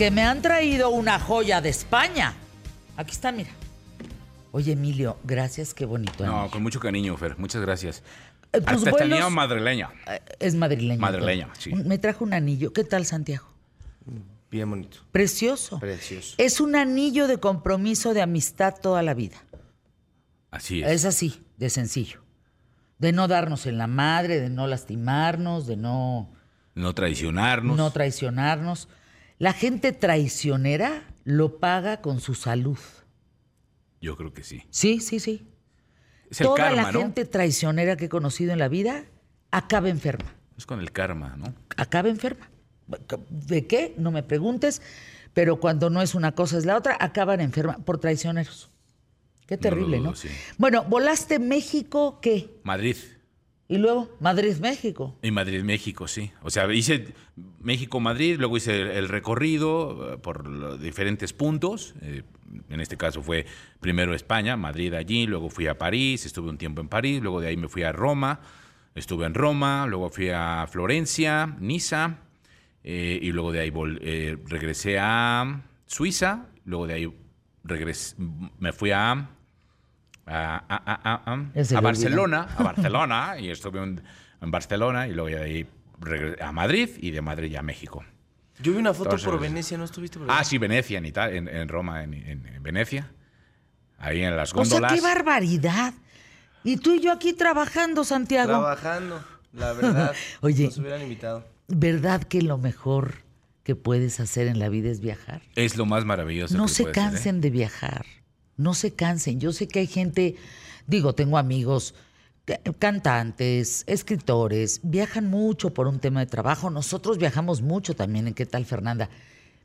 que me han traído una joya de España. Aquí está, mira. Oye, Emilio, gracias, qué bonito. No, con mucho cariño, Fer. Muchas gracias. Eh, tus Hasta vuelos- tenía madrileña. Eh, Es madrileño. Madrileño, todo. sí. Me trajo un anillo. ¿Qué tal, Santiago? Bien bonito. Precioso. Precioso. Es un anillo de compromiso de amistad toda la vida. Así es. Es así, de sencillo. De no darnos en la madre, de no lastimarnos, de no, No traicionarnos. no traicionarnos. La gente traicionera lo paga con su salud. Yo creo que sí. Sí, sí, sí. Es el Toda karma, la ¿no? gente traicionera que he conocido en la vida acaba enferma. Es con el karma, ¿no? Acaba enferma. ¿De qué? No me preguntes. Pero cuando no es una cosa es la otra, acaban enferma por traicioneros. Qué lo terrible, dudo, ¿no? sí. Bueno, volaste México, ¿qué? Madrid. Y luego Madrid, México. Y Madrid, México, sí. O sea, hice México-Madrid, luego hice el, recorrido eh, por diferentes puntos. Eh, en este caso fue primero España, Madrid allí, luego fui a París, estuve un tiempo en París, luego de ahí me fui a Roma, estuve en Roma, luego fui a Florencia, Niza, eh, y luego de ahí eh, regresé a Suiza, luego de ahí regresé, me fui a, a, a- a- a- a- Ya se a le Barcelona, a Barcelona, y estuve un- en Barcelona, y luego de ahí regresé a Madrid, y de Madrid ya a México. Yo vi una foto Entonces- por Venecia, ¿no estuviste por Ah, sí, Venecia, en, Ita- en, en Roma, en, en- en Venecia. Ahí en las O sea, góndolas. qué barbaridad. Y tú y yo aquí trabajando, Santiago. Trabajando, la verdad. Oye. Nos hubieran invitado. ¿Verdad que lo mejor que puedes hacer en la vida es viajar? es lo más maravilloso. No que se ¿eh? cansen de viajar. No se cansen. Yo sé que hay gente, digo, tengo amigos ca- cantantes, escritores, viajan mucho por un tema de trabajo. Nosotros viajamos mucho también en qué tal, Fernanda.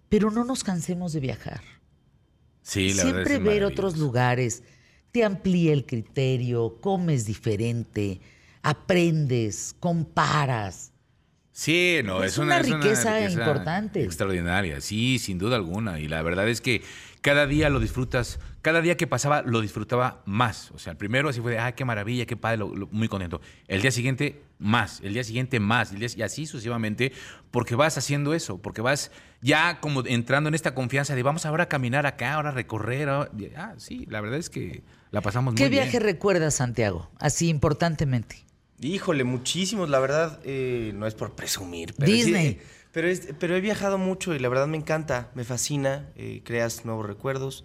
Pero no nos cansemos de viajar. Sí, la Siempre ver otros lugares te amplía el criterio, comes diferente, aprendes, comparas. Sí, no, Es es, una una, es riqueza importante. Extraordinaria, sí, sin duda alguna. Y la verdad es que cada día lo disfrutas, cada día que pasaba lo disfrutaba más. O sea, el primero así fue de, ah, qué maravilla, qué padre, lo- lo- muy contento. El día siguiente, más. El día siguiente, más. el día- y así sucesivamente, porque vas haciendo eso, porque vas ya como entrando en esta confianza de, vamos ahora a caminar acá, ahora a recorrer. ahora- Ah, sí, la verdad es que la pasamos muy ¿Qué bien. viaje recuerdas, Santiago? Así importantemente. Híjole, muchísimos, la verdad, eh, no es por presumir. Pero Disney. pero, es- pero he viajado mucho y la verdad me encanta, me fascina, eh, creas nuevos recuerdos.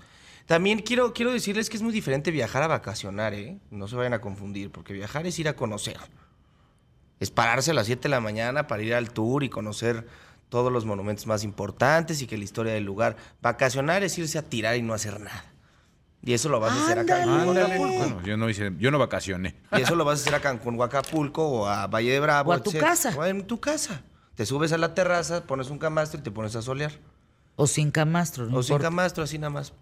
También quiero, quiero decirles que es muy diferente viajar a vacacionar, ¿eh? No se vayan a confundir, porque viajar es ir a conocer. Es pararse a las 7 de la mañana para ir al tour y conocer todos los monumentos más importantes y que la historia del lugar. Vacacionar es irse a tirar y no hacer nada. Y eso lo vas a hacer acá en Ándale. Acapulco. Bueno, yo no hice, yo no vacacioné. Y eso lo vas a hacer a Cancún o Acapulco o a Valle de Bravo. O a tu etcétera. casa. O en tu casa. Te subes a la terraza, pones un camastro y te pones a solear. O sin camastro, no o sin importa. camastro, así nada más.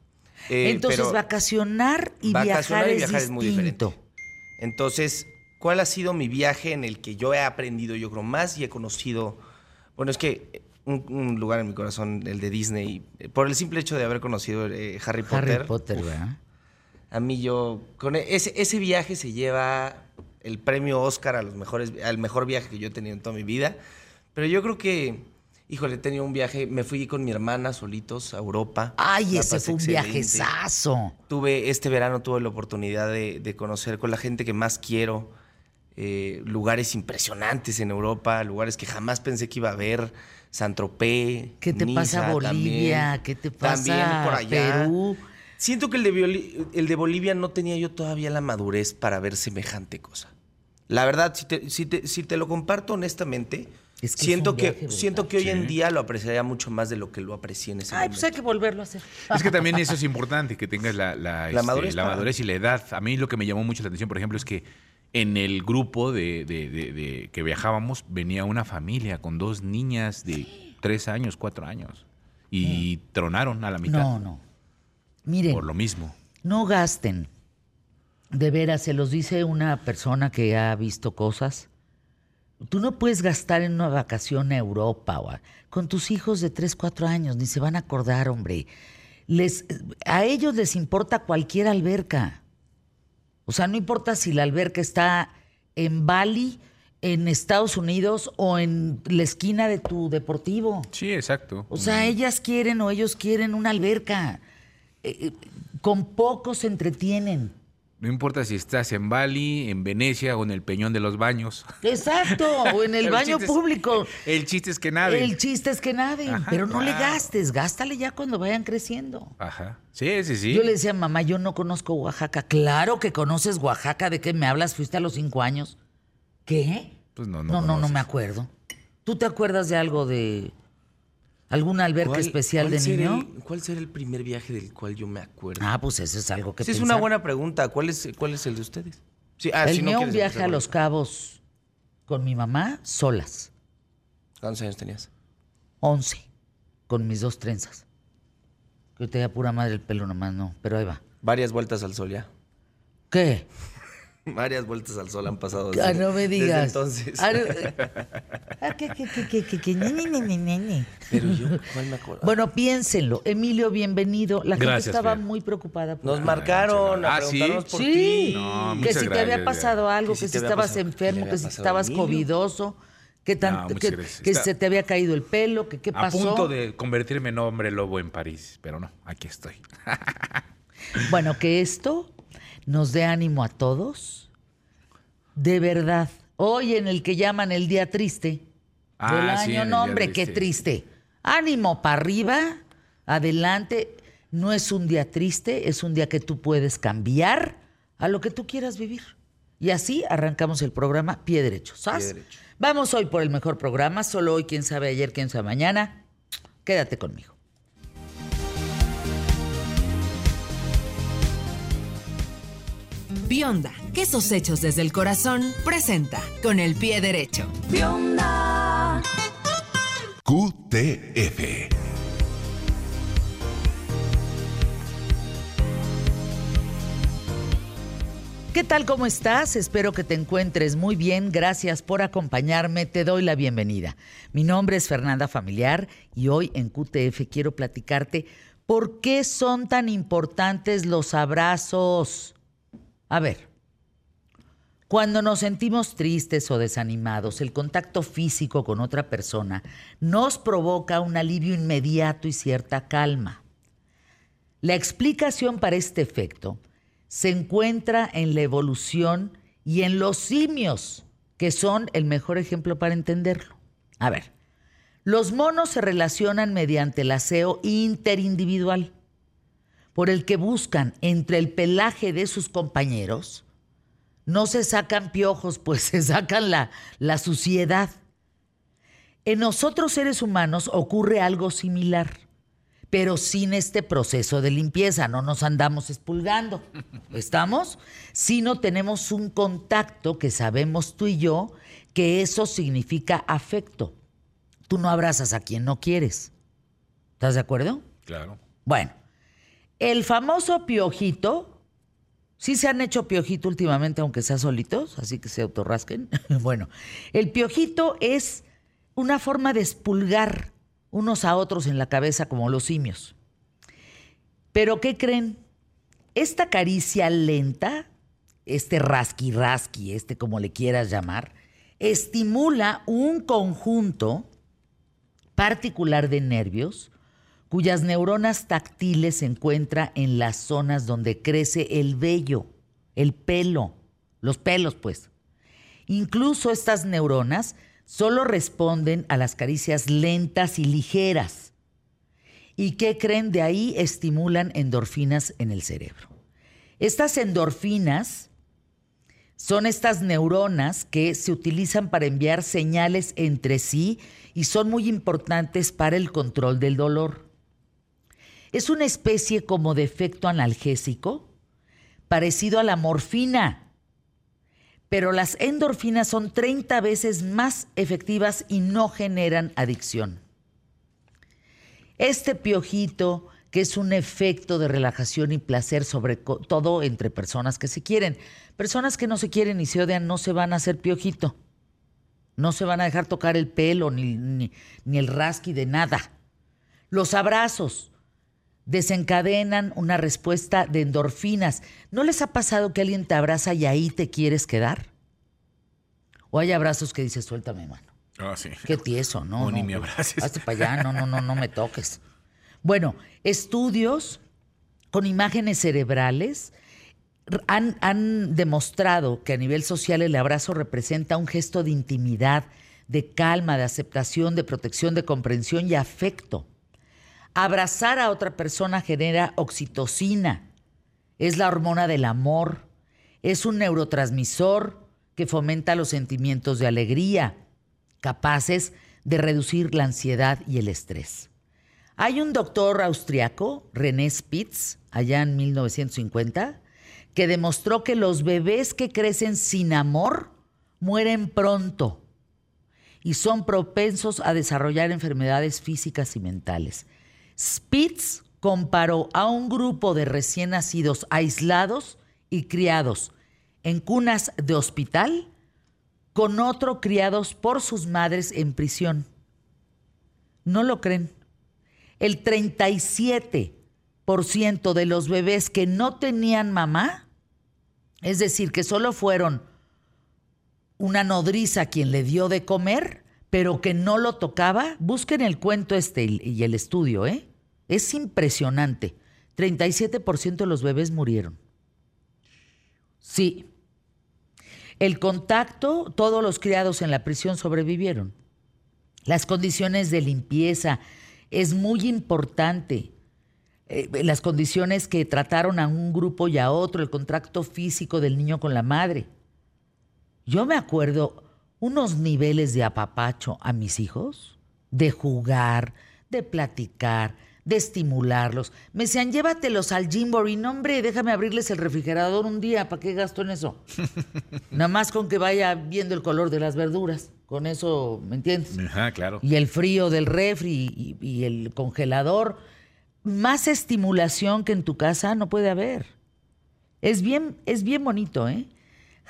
Eh, Entonces, pero vacacionar y vacacionar viajar, y viajar es es muy distinto. diferente. Entonces, ¿cuál ha sido mi viaje en el que yo he aprendido, yo creo, más y he conocido? Bueno, es que un, un lugar en mi corazón, el de Disney, eh, por el simple hecho de haber conocido eh, Harry Potter. Harry Potter, ¿verdad? A mí yo, con e- ese, ese viaje se lleva el premio Oscar a los mejores, al mejor viaje que yo he tenido en toda mi vida. Pero yo creo que, híjole, he tenido un viaje, me fui con mi hermana solitos a Europa. Ay, ese fue un excelente. viajezazo. Tuve, este verano tuve la oportunidad de, de conocer con la gente que más quiero, eh, lugares impresionantes en Europa, lugares que jamás pensé que iba a ver, Saint-Tropez, ¿Qué te pasa Niza Bolivia? también. ¿Qué te pasa También por allá. Perú? Siento que el de, Bioli- el de Bolivia no tenía yo todavía la madurez para ver semejante cosa. La verdad, si te, si te- si te lo comparto honestamente, Es que es siento, que, viaje, siento que hoy en día lo apreciaría mucho más de lo que lo aprecié en ese Ay, pues hay que volverlo a hacer. Es que también eso es importante, que tengas la, la, este, madurez la madurez y la edad. A mí lo que me llamó mucho la atención, por ejemplo, es que en el grupo de, de- de- de que viajábamos venía una familia con dos niñas de tres años, cuatro años. Y tronaron a la mitad No, no. Miren, por lo mismo. no gasten. De veras, se los dice una persona que ha visto cosas. Tú no puedes gastar en una vacación a Europa o a- con tus hijos de 3, 4 años, ni se van a acordar, hombre. Les, a ellos les importa cualquier alberca. O sea, no importa si la alberca está en Bali, en Estados Unidos o en la esquina de tu deportivo. Sí, exacto. O sea, ellas quieren o ellos quieren una alberca. Eh, eh, con poco se entretienen. No importa si estás en Bali, en Venecia o en el Peñón de los Baños. Exacto, o en el, baño es- público. el chiste es que naden. El chiste es que naden, Ajá, pero no le gastes, gástale ya cuando vayan creciendo. Ajá. Sí, sí, sí. Yo le decía, mamá, yo no conozco Oaxaca. Claro que conoces Oaxaca, ¿de qué me hablas? Fuiste a los cinco años. ¿Qué? Pues no, no no, no, no me acuerdo. ¿Tú te acuerdas de algo de alguna alberca ¿Cuál- especial de niño? el- ¿Cuál será el primer viaje del cual yo me acuerdo? Ah, pues eso es algo que Sí, es una buena pregunta. ¿Cuál es, cuál es el de ustedes? Sí, ah, El si no mío, un viaje a Los. Cabos con mi mamá, solas. ¿Cuántos años tenías? 11, con mis dos trenzas. Que te da pura madre el pelo nomás, no, pero ahí va. Varias vueltas al sol ya. ¿Qué? Varias vueltas al sol han pasado. Ah, desde- no me desde digas. entonces. Ah, eh. Ah, ¿qué, qué, qué, qué, qué, qué? Ni, ni, ni, ni, ni, ni. Pero yo, ¿cuál me acuerdo? Bueno, piénsenlo. Emilio, bienvenido. La gente Gracias, estaba muy preocupada. por Nos marcaron a Ah, ¿sí? preguntarnos por Sí, ti. No, que si te había ya. pasado algo, Que que si estabas que enfermo, que si a estabas covidoso, que, tan- No, que, que se te había caído el pelo, que qué A pasó. punto de convertirme en hombre lobo en París, pero no, aquí estoy. Bueno, que esto nos dé ánimo a todos. De verdad. Hoy en el que llaman el día triste Ah, del sí, año, el no, hombre, qué triste. triste. Ánimo para arriba, adelante. No es un día triste, es un día que tú puedes cambiar a lo que tú quieras vivir. Y así arrancamos el programa Pie Derecho. ¿sabes? Pie derecho. Vamos hoy por el mejor programa, solo hoy, quién sabe ayer, quién sabe mañana. Quédate conmigo. Bionda, quesos hechos desde el corazón, presenta con el pie derecho. QTF. ¿Qué tal? ¿Cómo estás? Espero que te encuentres muy bien. Gracias por acompañarme. Te doy la bienvenida. Mi nombre es Fernanda Familiar y hoy en QTF quiero platicarte por qué son tan importantes los abrazos. A ver, cuando nos sentimos tristes o desanimados, el contacto físico con otra persona nos provoca un alivio inmediato y cierta calma. La explicación para este efecto se encuentra en la evolución y en los simios, que son el mejor ejemplo para entenderlo. A ver, los monos se relacionan mediante el aseo interindividual, por el que buscan entre el pelaje de sus compañeros. No se sacan piojos, pues se sacan la, la suciedad. En nosotros seres humanos ocurre algo similar pero sin este proceso de limpieza, no nos andamos expulgando. ¿Estamos? Sino tenemos un contacto que sabemos tú y yo que eso significa afecto. Tú no abrazas a quien no quieres. ¿Estás de acuerdo? Claro. Bueno, el famoso piojito, sí se han hecho piojito últimamente, aunque sea solitos, así que se autorrasquen. bueno, el piojito es una forma de expulgar unos a otros en la cabeza como los simios. Pero ¿qué creen? Esta caricia lenta, este rasqui rasqui, este como le quieras llamar, estimula un conjunto particular de nervios cuyas neuronas táctiles se encuentran en las zonas donde crece el vello, el pelo, los pelos pues. Incluso estas neuronas solo responden a las caricias lentas y ligeras. ¿Y qué creen? De ahí estimulan endorfinas en el cerebro. Estas endorfinas son estas neuronas que se utilizan para enviar señales entre sí y son muy importantes para el control del dolor. Es una especie como de efecto analgésico parecido a la morfina, pero las endorfinas son 30 veces más efectivas y no generan adicción. Este piojito, que es un efecto de relajación y placer, sobre todo entre personas que se quieren. Personas que no se quieren y se odian no se van a hacer piojito. No se van a dejar tocar el pelo ni, ni, el rasqui de nada. Los abrazos desencadenan una respuesta de endorfinas. ¿No les ha pasado que alguien te abraza y ahí te quieres quedar? O hay abrazos que dices, suéltame, mano. Ah, sí. Qué tieso, ¿no? No, ni me abraces. Hazte para allá, no, no, no, no me toques. Bueno, estudios con imágenes cerebrales han, han demostrado que a nivel social el abrazo representa un gesto de intimidad, de calma, de aceptación, de protección, de comprensión y afecto. Abrazar a otra persona genera oxitocina, es la hormona del amor, es un neurotransmisor que fomenta los sentimientos de alegría, capaces de reducir la ansiedad y el estrés. Hay un doctor austriaco, René Spitz, allá en 1950, que demostró que los bebés que crecen sin amor mueren pronto y son propensos a desarrollar enfermedades físicas y mentales. Spitz comparó a un grupo de recién nacidos aislados y criados en cunas de hospital con otro criados por sus madres en prisión. ¿No lo creen? El 37% de los bebés que no tenían mamá, es decir, que solo fueron una nodriza quien le dio de comer, pero que no lo tocaba, busquen el cuento este y el estudio, ¿eh? Es impresionante. 37% de los bebés murieron. Sí. El contacto, todos los criados en la prisión sobrevivieron. Las condiciones de limpieza es muy importante. Eh, las condiciones que trataron a un grupo y a otro, el contacto físico del niño con la madre. Yo me acuerdo unos niveles de apapacho a mis hijos, de jugar, de platicar, de estimularlos. Me decían, llévatelos al Jimbory. No, hombre, déjame abrirles el refrigerador un día. ¿Para qué gasto en eso? Nada más con que vaya viendo el color de las verduras. Con eso, ¿me entiendes? Ajá, claro. Y el frío del refri y, y el congelador. Más estimulación que en tu casa no puede haber. Es bien, es bien bonito, ¿eh?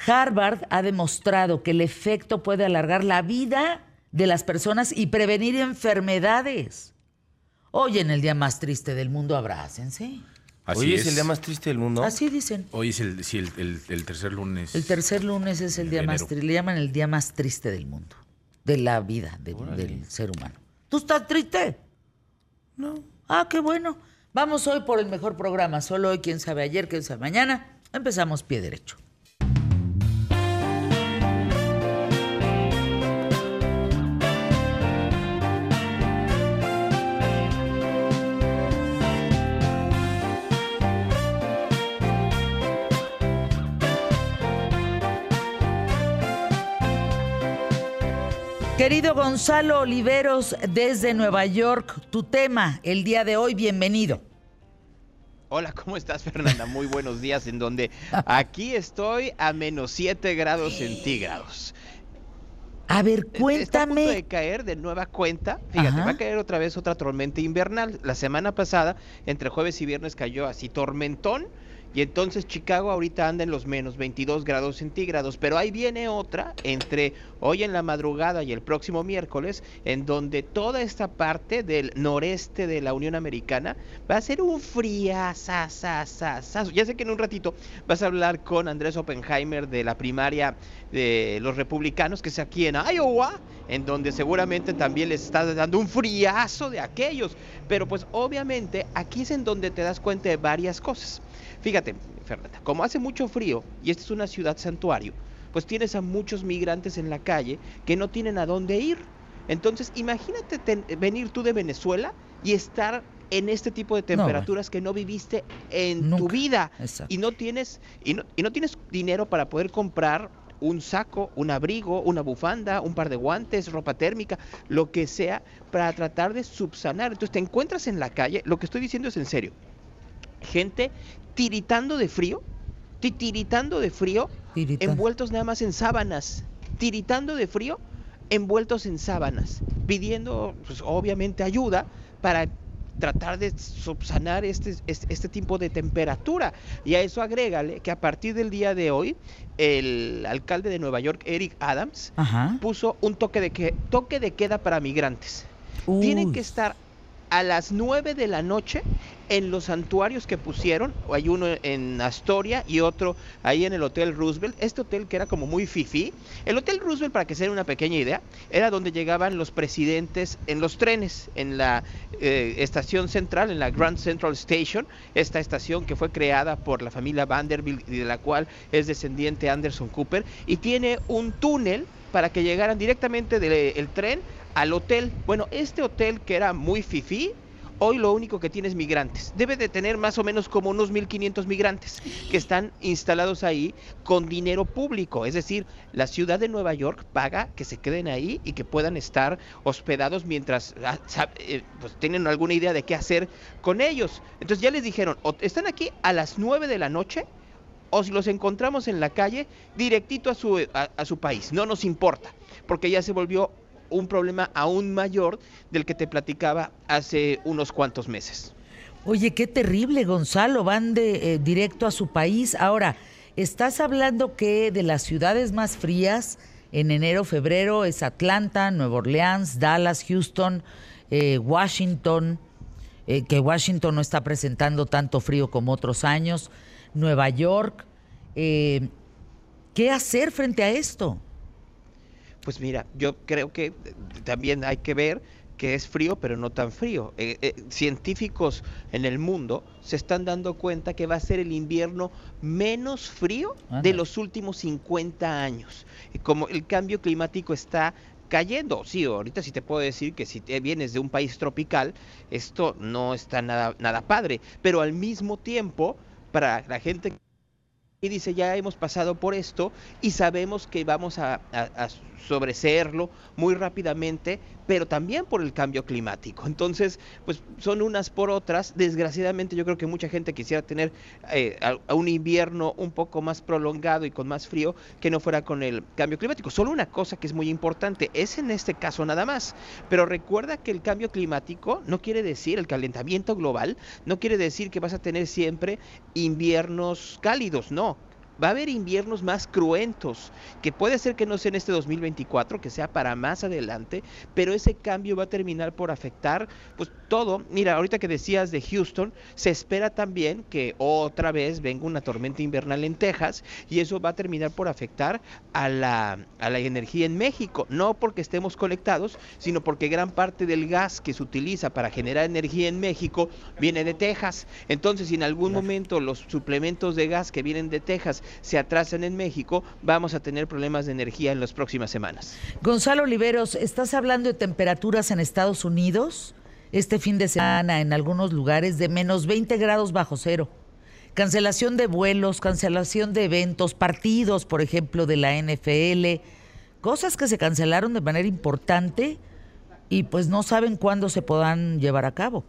Harvard ha demostrado que el efecto puede alargar la vida de las personas y prevenir enfermedades. Hoy en el día más triste del mundo, abrácense. Así Hoy es. es el día más triste del mundo. Así dicen. Hoy es el, sí, el, el- el tercer lunes. El tercer lunes es el día más triste. Le llaman el día más triste del mundo. De la vida de- del ser humano. ¿Tú estás triste? No. Ah, qué bueno. Vamos hoy por el mejor programa. Solo hoy, quién sabe ayer, quién sabe mañana. Empezamos pie derecho. Querido Gonzalo Oliveros, desde Nueva York, tu tema el día de hoy, bienvenido. Hola, ¿cómo estás, Fernanda? Muy buenos días, en donde aquí estoy a menos 7 grados centígrados. A ver, Está a punto de cuéntame. caer de nueva cuenta. Fíjate, Ajá. va a caer otra vez otra tormenta invernal. La semana pasada, entre jueves y viernes, cayó así tormentón. Y entonces Chicago ahorita anda en los menos 22 grados centígrados. Pero ahí viene otra entre hoy en la madrugada y el próximo miércoles, en donde toda esta parte del noreste de la Unión Americana va a ser un friazazazazazo. Ya sé que en un ratito vas a hablar con Andrés Oppenheimer de la primaria de los republicanos, que es aquí en Iowa, en donde seguramente también les está dando un friazo de aquellos. Pero pues obviamente aquí es en donde te das cuenta de varias cosas. Fíjate, Fernanda, como hace mucho frío y esta es una ciudad santuario, pues tienes a muchos migrantes en la calle que no tienen a dónde ir. Entonces, imagínate ten- venir tú de Venezuela y estar en este tipo de temperaturas que no viviste en tu vida Exacto. y no tienes y no, y no tienes dinero para poder comprar un saco, un abrigo, una bufanda, un par de guantes, ropa térmica, lo que sea para tratar de subsanar. Entonces te encuentras en la calle, lo que estoy diciendo es en serio. Gente tiritando de frío, titiritando de frío, envueltos nada más en sábanas, tiritando de frío, envueltos en sábanas, pidiendo pues obviamente ayuda para tratar de subsanar este, este, este tipo de temperatura. Y a eso agrégale que a partir del día de hoy, el alcalde de Nueva York, Eric Adams, Ajá. puso un toque de, que, toque de queda para migrantes. Tienen que estar a las 9 de la noche en los santuarios que pusieron, hay uno en Astoria y otro ahí en el Hotel Roosevelt, este hotel que era como muy fifi, el Hotel Roosevelt, para que se una pequeña idea, era donde llegaban los presidentes en los trenes, en la eh, estación central, en la Grand Central Station, esta estación que fue creada por la familia Vanderbilt y de la cual es descendiente Anderson Cooper, y tiene un túnel para que llegaran directamente del tren al hotel. Bueno, este hotel que era muy fifí, hoy lo único que tiene es migrantes. Debe de tener más o menos como unos 1.500 migrantes que están instalados ahí con dinero público. Es decir, la ciudad de Nueva York paga que se queden ahí y que puedan estar hospedados mientras ah, eh, pues, tienen alguna idea de qué hacer con ellos. Entonces ya les dijeron, están aquí a las 9 de la noche o si los encontramos en la calle, directito a su, a su país. No nos importa, porque ya se volvió un problema aún mayor del que te platicaba hace unos cuantos meses. Oye, qué terrible, Gonzalo, van de eh, directo a su país. Ahora, estás hablando que de las ciudades más frías en enero, febrero es Atlanta, Nueva Orleans, Dallas, Houston, eh, Washington, eh, que Washington no está presentando tanto frío como otros años, Nueva York. ¿Qué hacer frente a esto? Pues mira, yo creo que también hay que ver que es frío, pero no tan frío. Eh, eh, científicos en el mundo se están dando cuenta que va a ser el invierno menos frío de los últimos 50 años. Y como el cambio climático está cayendo. Sí, ahorita sí te puedo decir que si vienes de un país tropical, esto no está nada, nada padre. Pero al mismo tiempo, para la gente y dice, ya hemos pasado por esto y sabemos que vamos a, a, sobreseerlo muy rápidamente, pero también por el cambio climático. Entonces, pues son unas por otras. Desgraciadamente yo creo que mucha gente quisiera tener eh, un invierno un poco más prolongado y con más frío que no fuera con el cambio climático. Solo una cosa que es muy importante, es en este caso nada más, pero recuerda que el cambio climático no quiere decir, el calentamiento global, no quiere decir que vas a tener siempre inviernos cálidos, no va a haber inviernos más cruentos, que puede ser que no sea en este 2024, que sea para más adelante, pero ese cambio va a terminar por afectar pues todo. Mira, ahorita que decías de Houston, se espera también que otra vez venga una tormenta invernal en Texas y eso va a terminar por afectar a la, a la energía en México, no porque estemos conectados, sino porque gran parte del gas que se utiliza para generar energía en México viene de Texas. Entonces, si en algún momento los suplementos de gas que vienen de Texas se atrasan en México, vamos a tener problemas de energía en las próximas semanas. Gonzalo Oliveros, ¿estás hablando de temperaturas en Estados Unidos? Este fin de semana en algunos lugares de menos 20 grados bajo cero. Cancelación de vuelos, cancelación de eventos, partidos, por ejemplo, de la NFL, cosas que se cancelaron de manera importante y pues no saben cuándo se podrán llevar a cabo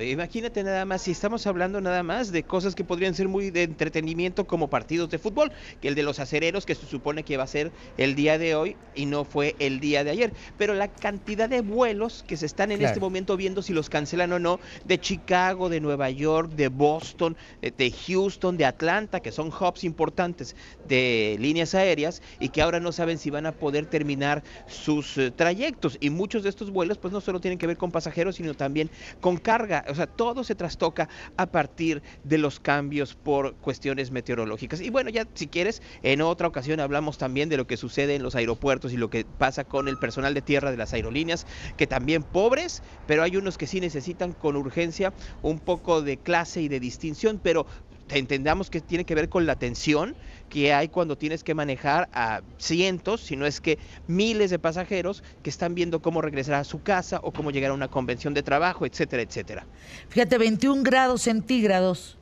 imagínate nada más, si estamos hablando nada más de cosas que podrían ser muy de entretenimiento como partidos de fútbol, que el de los acereros que se supone que va a ser el día de hoy y no fue el día de ayer. Pero la cantidad de vuelos que se están en este momento viendo si los cancelan o no, de Chicago, de Nueva York, de Boston, eh, de Houston, de Atlanta, que son hubs importantes de líneas aéreas y que ahora no saben si van a poder terminar sus eh, trayectos. Y muchos de estos vuelos pues no solo tienen que ver con pasajeros, sino también con carga o sea, todo se trastoca a partir de los cambios por cuestiones meteorológicas. Y bueno, ya si quieres, en otra ocasión hablamos también de lo que sucede en los aeropuertos y lo que pasa con el personal de tierra de las aerolíneas, que también pobres, pero hay unos que sí necesitan con urgencia un poco de clase y de distinción, pero entendamos que tiene que ver con la tensión que hay cuando tienes que manejar a cientos, si no es que miles de pasajeros que están viendo cómo regresar a su casa o cómo llegar a una convención de trabajo, etcétera, etcétera. Fíjate, 21 grados centígrados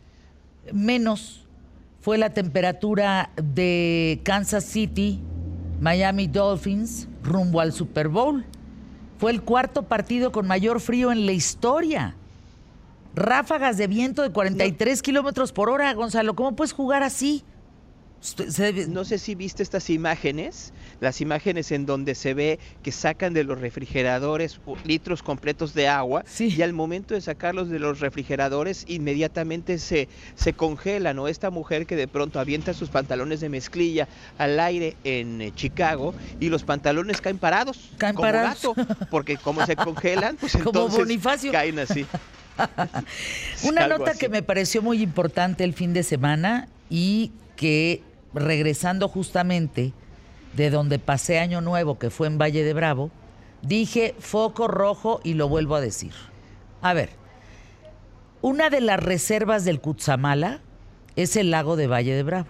menos fue la temperatura de Kansas City, Miami Dolphins, rumbo al Super Bowl. Fue el cuarto partido con mayor frío en la historia ráfagas de viento de 43 kilómetros por hora, Gonzalo. ¿Cómo puedes jugar así? No sé si viste estas imágenes, las imágenes en donde se ve que sacan de los refrigeradores litros completos de agua y al momento de sacarlos de los refrigeradores inmediatamente se, se congelan. O esta mujer que de pronto avienta sus pantalones de mezclilla al aire en eh, Chicago y los pantalones caen parados. Caen como parados. porque como se congelan, pues entonces caen así. Una nota que me pareció muy importante el fin de semana y que regresando justamente de donde pasé Año Nuevo, que fue en Valle de Bravo, dije foco rojo y lo vuelvo a decir. A ver, una de las reservas del Cutzamala es el lago de Valle de Bravo.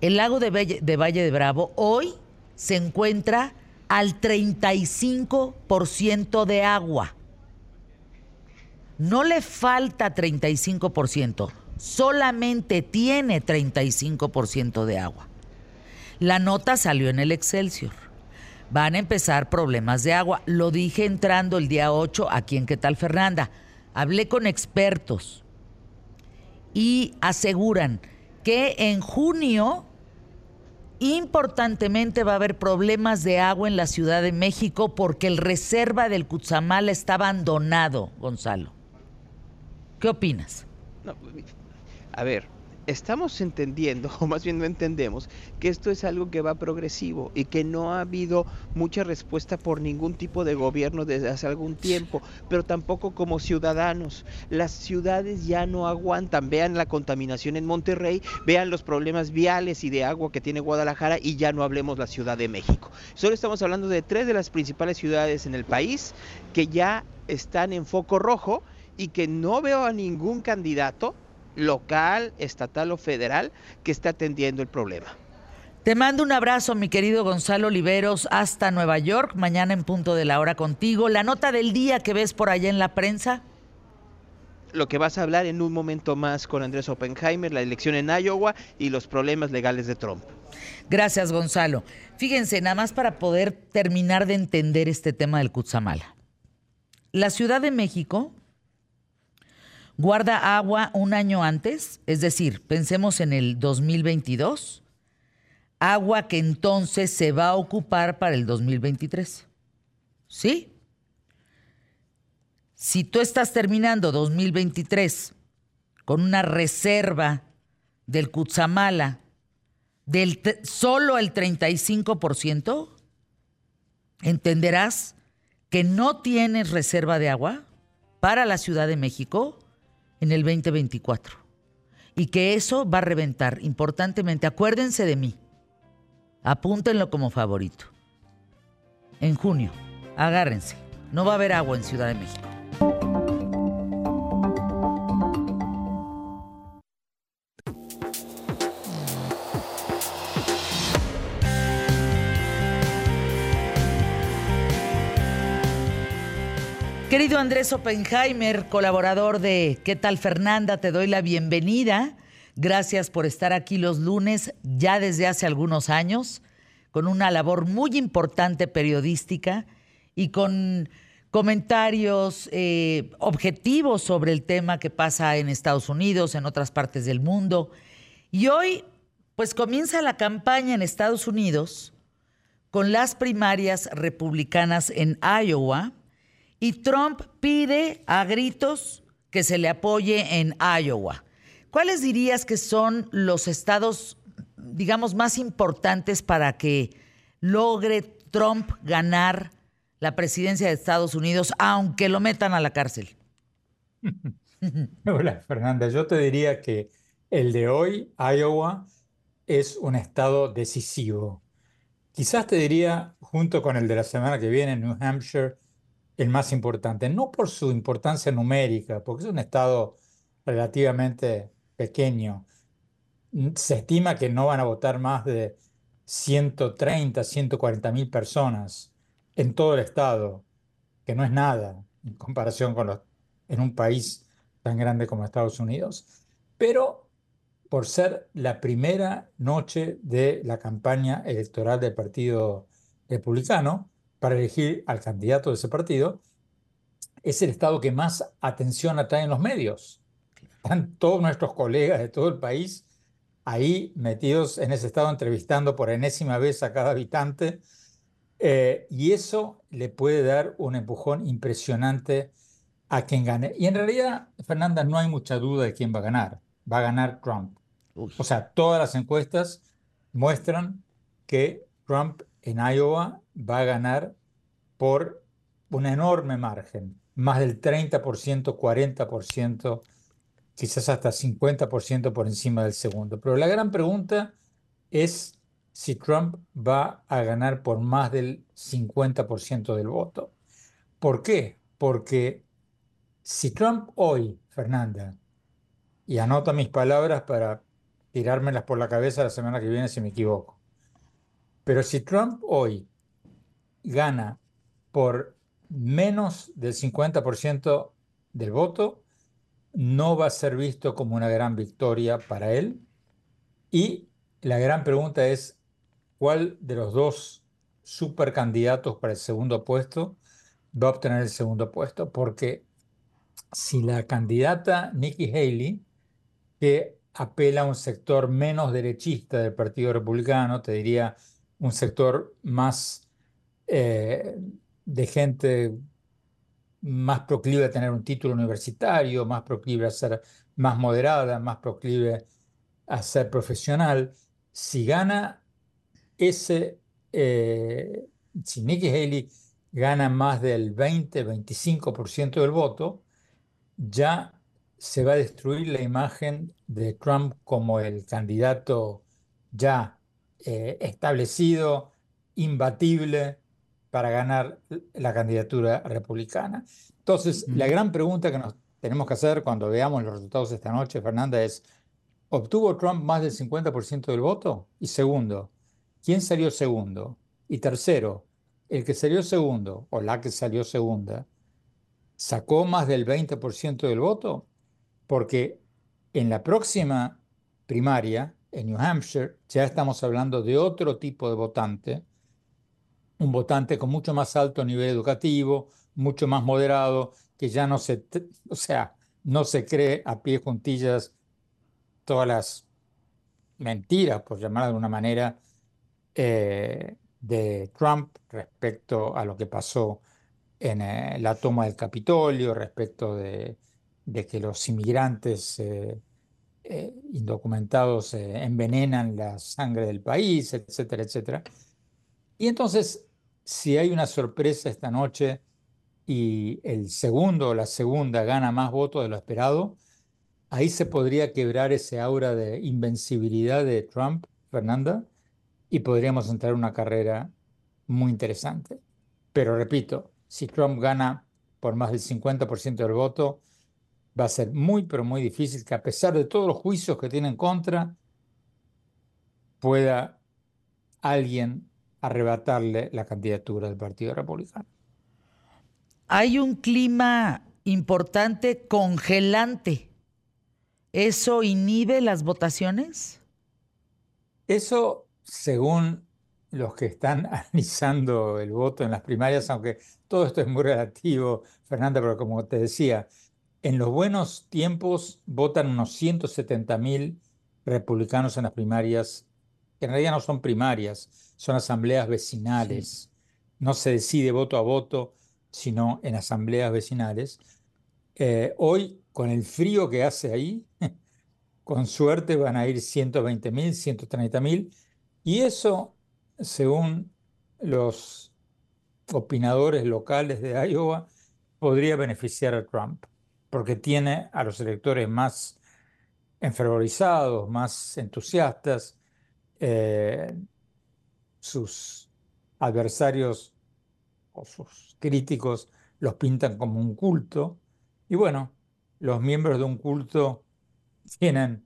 El lago de Valle de, Valle de Bravo hoy se encuentra al 35% de agua. No le falta 35%, solamente tiene 35% de agua. La nota salió en el Excelsior. Van a empezar problemas de agua. Lo dije entrando el día 8 aquí en ¿Qué tal Fernanda? Hablé con expertos y aseguran que en junio importantemente va a haber problemas de agua en la Ciudad de México porque el reserva del Cutzamala está abandonado, Gonzalo. ¿Qué opinas? a ver, estamos entendiendo, o más bien no entendemos, que esto es algo que va progresivo y que no ha habido mucha respuesta por ningún tipo de gobierno desde hace algún tiempo, pero tampoco como ciudadanos. Las ciudades ya no aguantan. Vean la contaminación en Monterrey, vean los problemas viales y de agua que tiene Guadalajara y ya no hablemos la Ciudad de México. Solo estamos hablando de tres de las principales ciudades en el país que ya están en foco rojo y que no veo a ningún candidato local, estatal o federal que esté atendiendo el problema. Te mando un abrazo, mi querido Gonzalo Oliveros, hasta Nueva York, mañana en punto de la hora contigo. La nota del día que ves por allá en la prensa. Lo que vas a hablar en un momento más con Andrés Oppenheimer, la elección en Iowa y los problemas legales de Trump. Gracias, Gonzalo. Fíjense, nada más para poder terminar de entender este tema del Cutzamala. La Ciudad de México guarda agua un año antes, es decir, pensemos en el 2022, agua que entonces se va a ocupar para el 2023. ¿Sí? Si tú estás terminando 2023 con una reserva del Cutzamala del solo el 35%, entenderás que no tienes reserva de agua para la Ciudad de México en el 2024. Y que eso va a reventar importantemente. Acuérdense de mí. Apúntenlo como favorito. En junio, agárrense. No va a haber agua en Ciudad de México. Querido Andrés Oppenheimer, colaborador de ¿Qué tal Fernanda? Te doy la bienvenida. Gracias por estar aquí los lunes ya desde hace algunos años, con una labor muy importante periodística y con comentarios eh, objetivos sobre el tema que pasa en Estados Unidos, en otras partes del mundo. Y hoy, pues comienza la campaña en Estados Unidos con las primarias republicanas en Iowa y Trump pide a gritos que se le apoye en Iowa. ¿Cuáles dirías que son los estados, digamos, más importantes para que logre Trump ganar la presidencia de Estados Unidos, aunque lo metan a la cárcel? Hola, Fernanda. Yo te diría que el de hoy, Iowa, es un estado decisivo. Quizás te diría, junto con el de la semana que viene, New Hampshire, el más importante, no por su importancia numérica, porque es un estado relativamente pequeño. Se estima que no van a votar más de 130, 140 mil personas en todo el estado, que no es nada en comparación con los, en un país tan grande como Estados Unidos. Pero por ser la primera noche de la campaña electoral del Partido Republicano, para elegir al candidato de ese partido, es el estado que más atención atrae en los medios. Están todos nuestros colegas de todo el país ahí metidos en ese estado entrevistando por enésima vez a cada habitante. eh, y eso le puede dar un empujón impresionante a quien gane. Y en realidad, Fernanda, no hay mucha duda de quién va a ganar. Va a ganar Trump. Uy. O sea, todas las encuestas muestran que Trump en Iowa va a ganar por un enorme margen, más del 30%, 40%, quizás hasta 50% por encima del segundo. Pero la gran pregunta es si Trump va a ganar por más del 50% del voto. ¿Por qué? Porque si Trump hoy, Fernanda, y anota mis palabras para tirármelas por la cabeza la semana que viene si me equivoco, pero si Trump hoy gana por menos del 50% del voto, no va a ser visto como una gran victoria para él. Y la gran pregunta es, ¿cuál de los dos supercandidatos para el segundo puesto va a obtener el segundo puesto? Porque si la candidata Nikki Haley, que apela a un sector menos derechista del Partido Republicano, te diría un sector más eh, de gente más proclive a tener un título universitario, más proclive a ser más moderada, más proclive a ser profesional. Si gana ese, eh, si Nikki Haley gana más del 20-25% del voto, ya se va a destruir la imagen de Trump como el candidato ya eh, establecido, imbatible para ganar la candidatura republicana. Entonces, la gran pregunta que nos tenemos que hacer cuando veamos los resultados esta noche, Fernanda, es, ¿obtuvo Trump más del 50% del voto? Y segundo, ¿quién salió segundo? Y tercero, el que salió segundo o la que salió segunda, ¿sacó más del 20% del voto? Porque en la próxima primaria, en New Hampshire, ya estamos hablando de otro tipo de votante, un votante con mucho más alto nivel educativo, mucho más moderado, que ya no se, o sea, no se cree a pie juntillas todas las mentiras, por llamarla de alguna manera, eh, de Trump respecto a lo que pasó en eh, la toma del Capitolio, respecto de, que los inmigrantes eh, indocumentados envenenan la sangre del país, etcétera, etcétera. Y entonces, si hay una sorpresa esta noche y el segundo o la segunda gana más votos de lo esperado, ahí se podría quebrar ese aura de invencibilidad de Trump, Fernanda, y podríamos entrar en una carrera muy interesante. Pero repito, si Trump gana por más del 50% del voto, va a ser muy, pero muy difícil que a pesar de todos los juicios que tiene en contra, pueda alguien arrebatarle la candidatura del Partido Republicano. Hay un clima importante congelante. ¿Eso inhibe las votaciones? Eso, según los que están analizando el voto en las primarias, aunque todo esto es muy relativo, Fernanda, pero como te decía, en los buenos tiempos votan unos 170 mil republicanos en las primarias, que en realidad no son primarias, son asambleas vecinales. Sí. No se decide voto a voto, sino en asambleas vecinales. Eh, hoy, con el frío que hace ahí, con suerte van a ir 120 mil, 130 mil, y eso, según los opinadores locales de Iowa, podría beneficiar a Trump, porque tiene a los electores más enfervorizados, más entusiastas, eh, sus adversarios o sus críticos los pintan como un culto, y bueno, los miembros de un culto tienen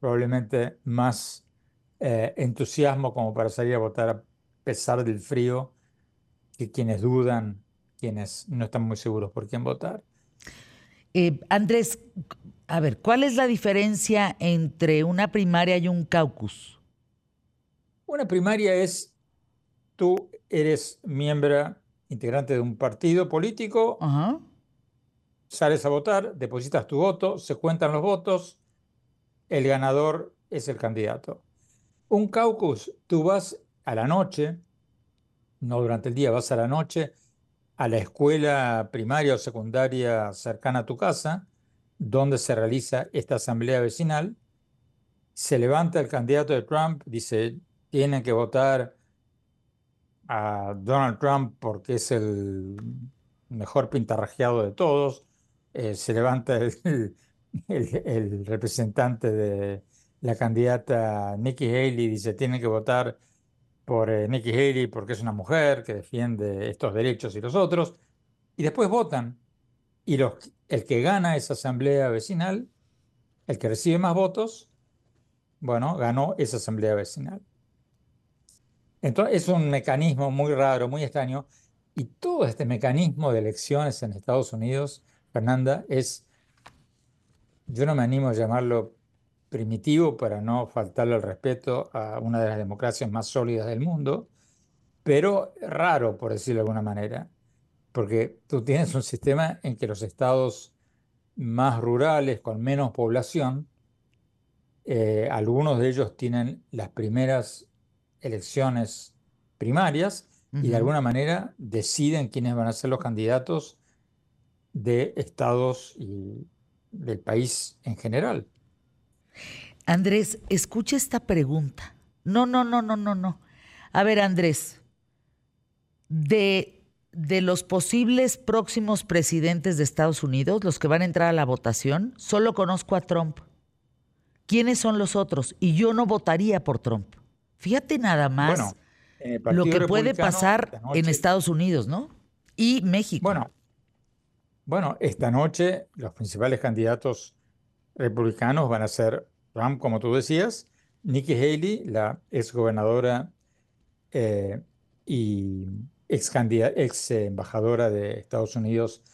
probablemente más eh, entusiasmo como para salir a votar a pesar del frío que quienes dudan, quienes no están muy seguros por quién votar. Eh, Andrés, a ver, ¿cuál es la diferencia entre una primaria y un caucus? Una primaria es tú eres miembro, integrante de un partido político, sales a votar, depositas tu voto, se cuentan los votos, el ganador es el candidato. Un caucus, tú vas a la noche, no durante el día, vas a la noche a la escuela primaria o secundaria cercana a tu casa, donde se realiza esta asamblea vecinal. Se levanta el candidato de Trump, dice, tienen que votar a Donald Trump porque es el mejor pintarrajeado de todos. Eh, se levanta el, representante de la candidata Nikki Haley, dice, tienen que votar por eh, Nikki Haley porque es una mujer que defiende estos derechos y los otros. Y después votan. Y el que gana esa asamblea vecinal, el que recibe más votos, bueno, ganó esa asamblea vecinal. Entonces es un mecanismo muy raro, muy extraño. Y todo este mecanismo de elecciones en Estados Unidos, Fernanda, es, yo no me animo a llamarlo primitivo para no faltarle el respeto a una de las democracias más sólidas del mundo, pero raro, por decirlo de alguna manera, porque tú tienes un sistema en que los estados más rurales, con menos población, eh, algunos de ellos tienen las primeras elecciones primarias y de alguna manera deciden quiénes van a ser los candidatos de estados y del país en general. Andrés, escucha esta pregunta. No, no, no, no, no, no. A ver, Andrés, de, de los posibles próximos presidentes de Estados Unidos, los que van a entrar a la votación, solo conozco a Trump. ¿Quiénes son los otros? Y yo no votaría por Trump. Fíjate nada más lo que puede pasar en Estados Unidos, ¿no? Y México. Bueno, bueno, esta noche los principales candidatos republicanos van a ser Trump, como tú decías, Nikki Haley, la ex gobernadora eh, y ex, ex embajadora de Estados Unidos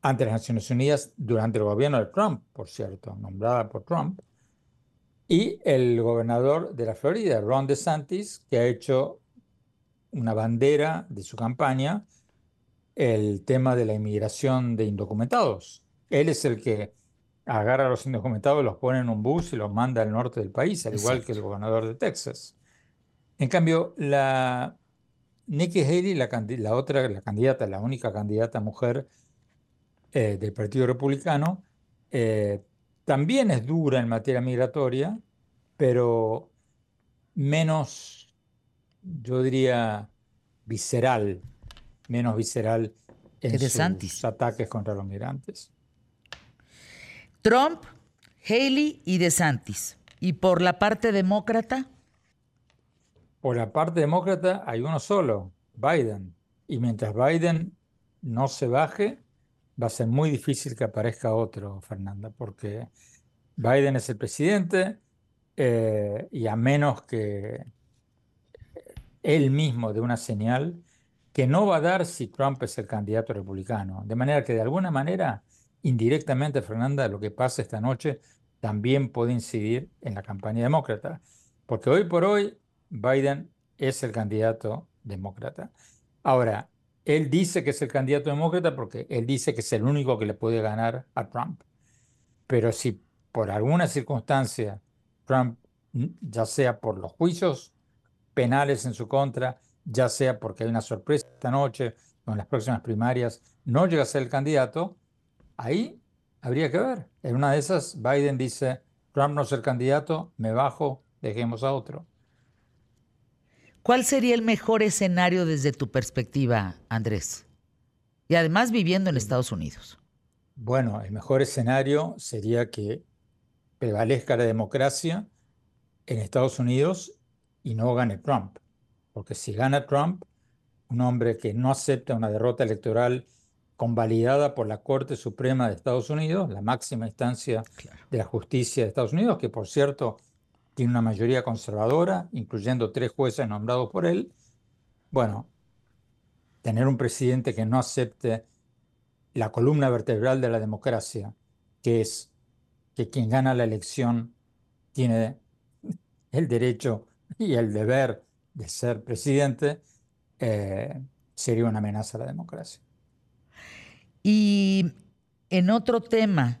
ante las Naciones Unidas durante el gobierno de Trump, por cierto, nombrada por Trump, y el gobernador de la Florida, Ron DeSantis, que ha hecho una bandera de su campaña el tema de la inmigración de indocumentados. Él es el que agarra a los indocumentados, los pone en un bus y los manda al norte del país, al igual que el gobernador de Texas. En cambio, la Nikki Haley, la, la otra, la candidata, la única candidata mujer eh, del Partido Republicano, eh, también es dura en materia migratoria, pero menos, yo diría, visceral, menos visceral en sus ataques contra los migrantes. Trump, Haley y DeSantis. ¿Y por la parte demócrata? Por la parte demócrata hay uno solo, Biden. Y mientras Biden no se baje, va a ser muy difícil que aparezca otro, Fernanda, porque Biden es el presidente eh, y a menos que él mismo dé una señal que no va a dar si Trump es el candidato republicano. De manera que de alguna manera indirectamente, Fernanda, lo que pasa esta noche también puede incidir en la campaña demócrata, porque hoy por hoy Biden es el candidato demócrata. Ahora, él dice que es el candidato demócrata porque él dice que es el único que le puede ganar a Trump. Pero si por alguna circunstancia Trump, ya sea por los juicios penales en su contra, ya sea porque hay una sorpresa esta noche o en las próximas primarias, no llega a ser el candidato, Ahí habría que ver. En una de esas, Biden dice, Trump no es el candidato, me bajo, dejemos a otro. ¿Cuál sería el mejor escenario desde tu perspectiva, Andrés? Y además viviendo en Estados Unidos. Bueno, el mejor escenario sería que prevalezca la democracia en Estados Unidos y no gane Trump. Porque si gana Trump, un hombre que no acepta una derrota electoral convalidada por la Corte Suprema de Estados Unidos, la máxima instancia de la justicia de Estados Unidos, que por cierto tiene una mayoría conservadora, incluyendo tres jueces nombrados por él. Bueno, tener un presidente que no acepte la columna vertebral de la democracia, que es que quien gana la elección tiene el derecho y el deber de ser presidente, eh, sería una amenaza a la democracia. Y en otro tema,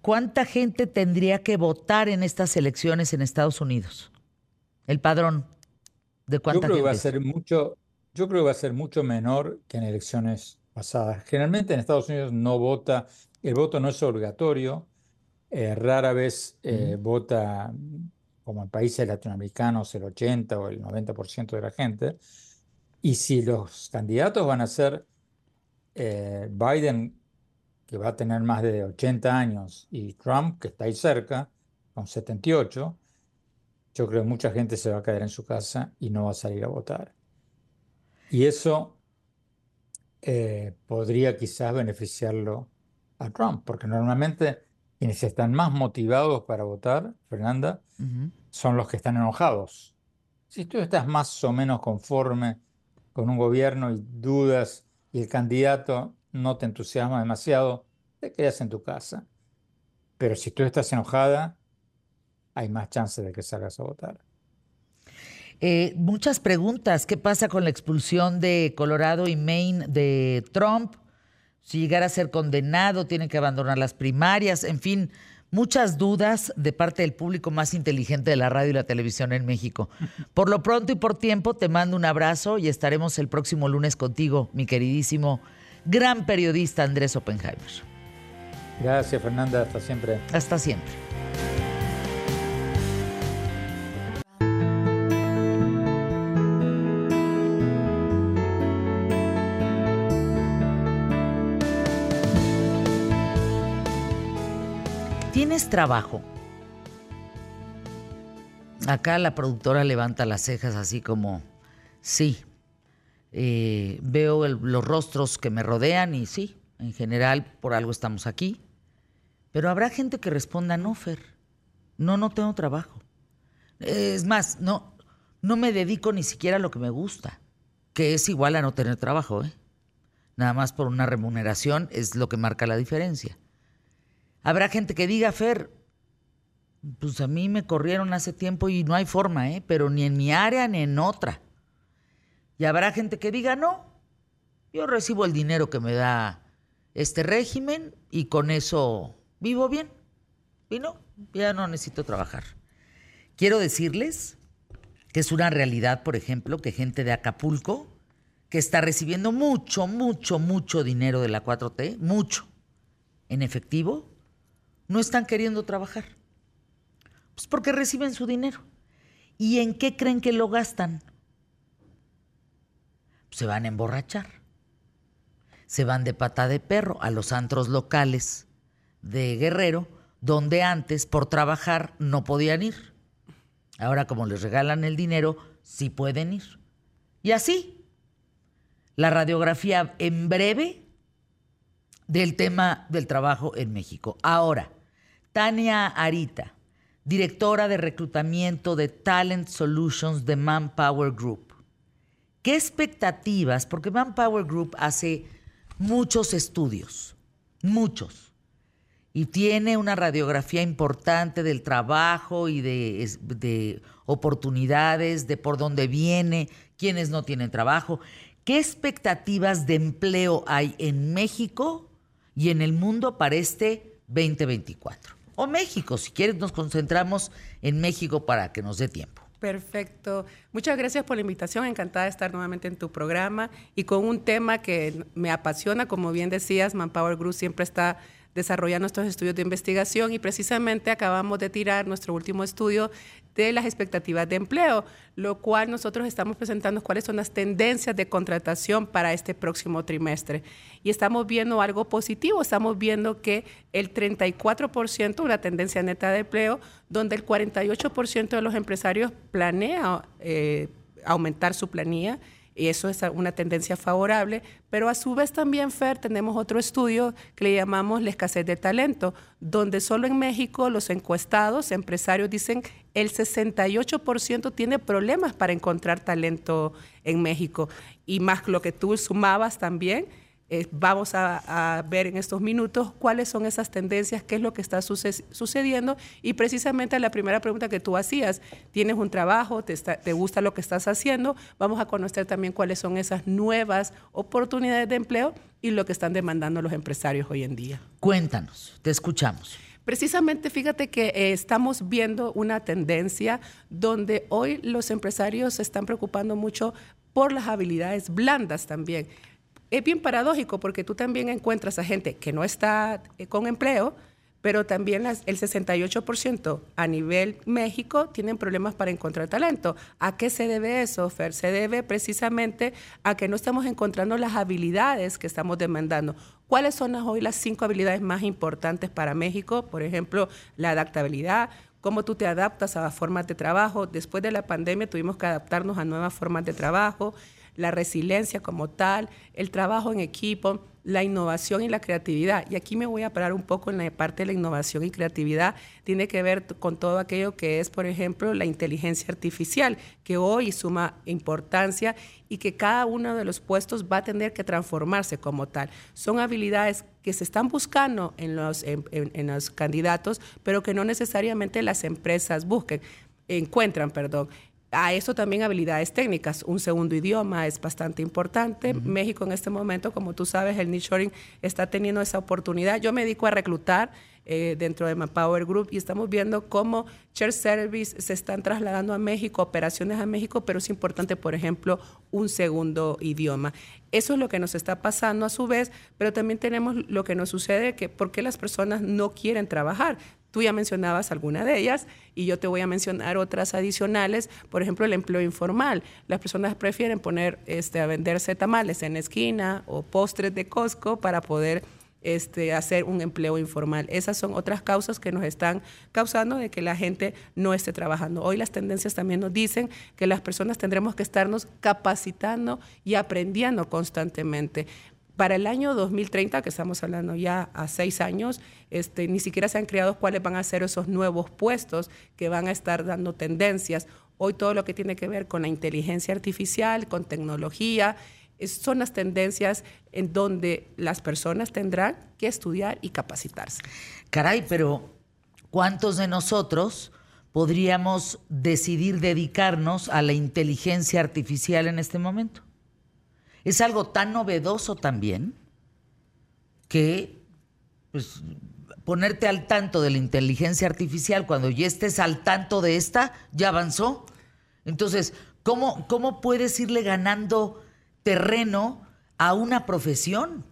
¿cuánta gente tendría que votar en estas elecciones en Estados Unidos? El padrón de cuánta yo creo gente. Que va a ser mucho, yo creo que va a ser mucho menor que en elecciones pasadas. Generalmente en Estados Unidos no vota, el voto no es obligatorio, eh, rara vez eh, vota, como en países latinoamericanos, el 80 o el 90% de la gente. Y si los candidatos van a ser eh, Biden, que va a tener más de 80 años, y Trump, que está ahí cerca, con 78, yo creo que mucha gente se va a quedar en su casa y no va a salir a votar. Y eso eh, podría quizás beneficiarlo a Trump, porque normalmente quienes están más motivados para votar, Fernanda, son los que están enojados. Si tú estás más o menos conforme con un gobierno y dudas y el candidato no te entusiasma demasiado, te quedas en tu casa. Pero si tú estás enojada, hay más chances de que salgas a votar. Eh, muchas preguntas. ¿Qué pasa con la expulsión de Colorado y Maine de Trump? Si llegara a ser condenado, tiene que abandonar las primarias. En fin, muchas dudas de parte del público más inteligente de la radio y la televisión en México. Por lo pronto y por tiempo, te mando un abrazo y estaremos el próximo lunes contigo, mi queridísimo gran periodista Andrés Oppenheimer. Gracias, Fernanda. Hasta siempre. Hasta siempre. ¿Tienes trabajo? Acá la productora levanta las cejas así como, sí. Eh, veo los rostros que me rodean y sí, en general por algo estamos aquí. Pero habrá gente que responda, no, Fer, no, no tengo trabajo. Es más, no, no me dedico ni siquiera a lo que me gusta, que es igual a no tener trabajo, ¿eh? Nada más por una remuneración es lo que marca la diferencia. Habrá gente que diga, Fer, pues a mí me corrieron hace tiempo y no hay forma, ¿eh? Pero ni en mi área ni en otra. Y habrá gente que diga, no, yo recibo el dinero que me da este régimen y con eso vivo bien. Y no, ya no necesito trabajar. Quiero decirles que es una realidad, por ejemplo, que gente de Acapulco, que está recibiendo mucho, mucho, mucho dinero de la 4T, mucho, en efectivo, no están queriendo trabajar. Pues porque reciben su dinero. ¿Y en qué creen que lo gastan? Se van a emborrachar. Se van de pata de perro a los antros locales de Guerrero, donde antes por trabajar no podían ir. Ahora como les regalan el dinero, sí pueden ir. Y así, la radiografía en breve del tema del trabajo en México. Ahora, Tania Arita, directora de reclutamiento de Talent Solutions de Manpower Group. ¿Qué expectativas? Porque Manpower Group hace muchos estudios, muchos, y tiene una radiografía importante del trabajo y de, de oportunidades, de por dónde viene, quienes no tienen trabajo. ¿Qué expectativas de empleo hay en México y en el mundo para este 2024? O México, si quieres nos concentramos en México para que nos dé tiempo. Perfecto. Muchas gracias por la invitación. Encantada de estar nuevamente en tu programa y con un tema que me apasiona. Como bien decías, Manpower Group siempre está desarrollando estos estudios de investigación y precisamente acabamos de tirar nuestro último estudio de las expectativas de empleo, lo cual nosotros estamos presentando cuáles son las tendencias de contratación para este próximo trimestre. Y estamos viendo algo positivo, estamos viendo que el 34%, una tendencia neta de empleo, donde el 48% de los empresarios planea eh, aumentar su planilla, y eso es una tendencia favorable, pero a su vez también, Fer, tenemos otro estudio que le llamamos la escasez de talento, donde solo en México los encuestados, empresarios, dicen el 68% tiene problemas para encontrar talento en México. Y más lo que tú sumabas también, eh, vamos a, a, ver en estos minutos cuáles son esas tendencias, qué es lo que está suce sucediendo. Y precisamente la primera pregunta que tú hacías, ¿tienes un trabajo? Te, está, ¿Te, gusta lo que estás haciendo? Vamos a conocer también cuáles son esas nuevas oportunidades de empleo y lo que están demandando los empresarios hoy en día. Cuéntanos, te escuchamos. Precisamente, fíjate que eh, estamos viendo una tendencia donde hoy los empresarios se están preocupando mucho por las habilidades blandas también. Es bien paradójico porque tú también encuentras a gente que no está eh, con empleo, pero también el 68% a nivel México tienen problemas para encontrar talento. ¿A qué se debe eso, Fer? Se debe precisamente a que no estamos encontrando las habilidades que estamos demandando. ¿Cuáles son hoy las cinco habilidades más importantes para México? Por ejemplo, la adaptabilidad, cómo tú te adaptas a las formas de trabajo. Después de la pandemia tuvimos que adaptarnos a nuevas formas de trabajo, la resiliencia como tal, el trabajo en equipo la innovación y la creatividad. Y aquí me voy a parar un poco en la parte de la innovación y creatividad. Tiene que ver con todo aquello que es, por ejemplo, la inteligencia artificial, que hoy suma importancia y que cada uno de los puestos va a tener que transformarse como tal. Son habilidades que se están buscando en los, en los candidatos, pero que no necesariamente las empresas busquen encuentran, perdón a eso también habilidades técnicas. Un segundo idioma es bastante importante. México en este momento, como tú sabes, el nearshoring está teniendo esa oportunidad. Yo me dedico a reclutar eh, dentro de Manpower Group y estamos viendo cómo Share Service se están trasladando a México, operaciones a México, pero es importante, por ejemplo, un segundo idioma. Eso es lo que nos está pasando a su vez, pero también tenemos lo que nos sucede, que por qué las personas no quieren trabajar. Tú ya mencionabas alguna de ellas y yo te voy a mencionar otras adicionales, por ejemplo, el empleo informal. Las personas prefieren poner este, a venderse tamales en esquina o postres de Costco para poder este, hacer un empleo informal. Esas son otras causas que nos están causando de que la gente no esté trabajando. Hoy las tendencias también nos dicen que las personas tendremos que estarnos capacitando y aprendiendo constantemente. Para el año 2030, que estamos hablando ya a seis años, este, ni siquiera se han creado cuáles van a ser esos nuevos puestos que van a estar dando tendencias. Hoy todo lo que tiene que ver con la inteligencia artificial, con tecnología, son las tendencias en donde las personas tendrán que estudiar y capacitarse. Caray, pero ¿cuántos de nosotros podríamos decidir dedicarnos a la inteligencia artificial en este momento? es algo tan novedoso también que pues, ponerte al tanto de la inteligencia artificial cuando ya estés al tanto de esta, ya avanzó. Entonces, ¿cómo, cómo puedes irle ganando terreno a una profesión?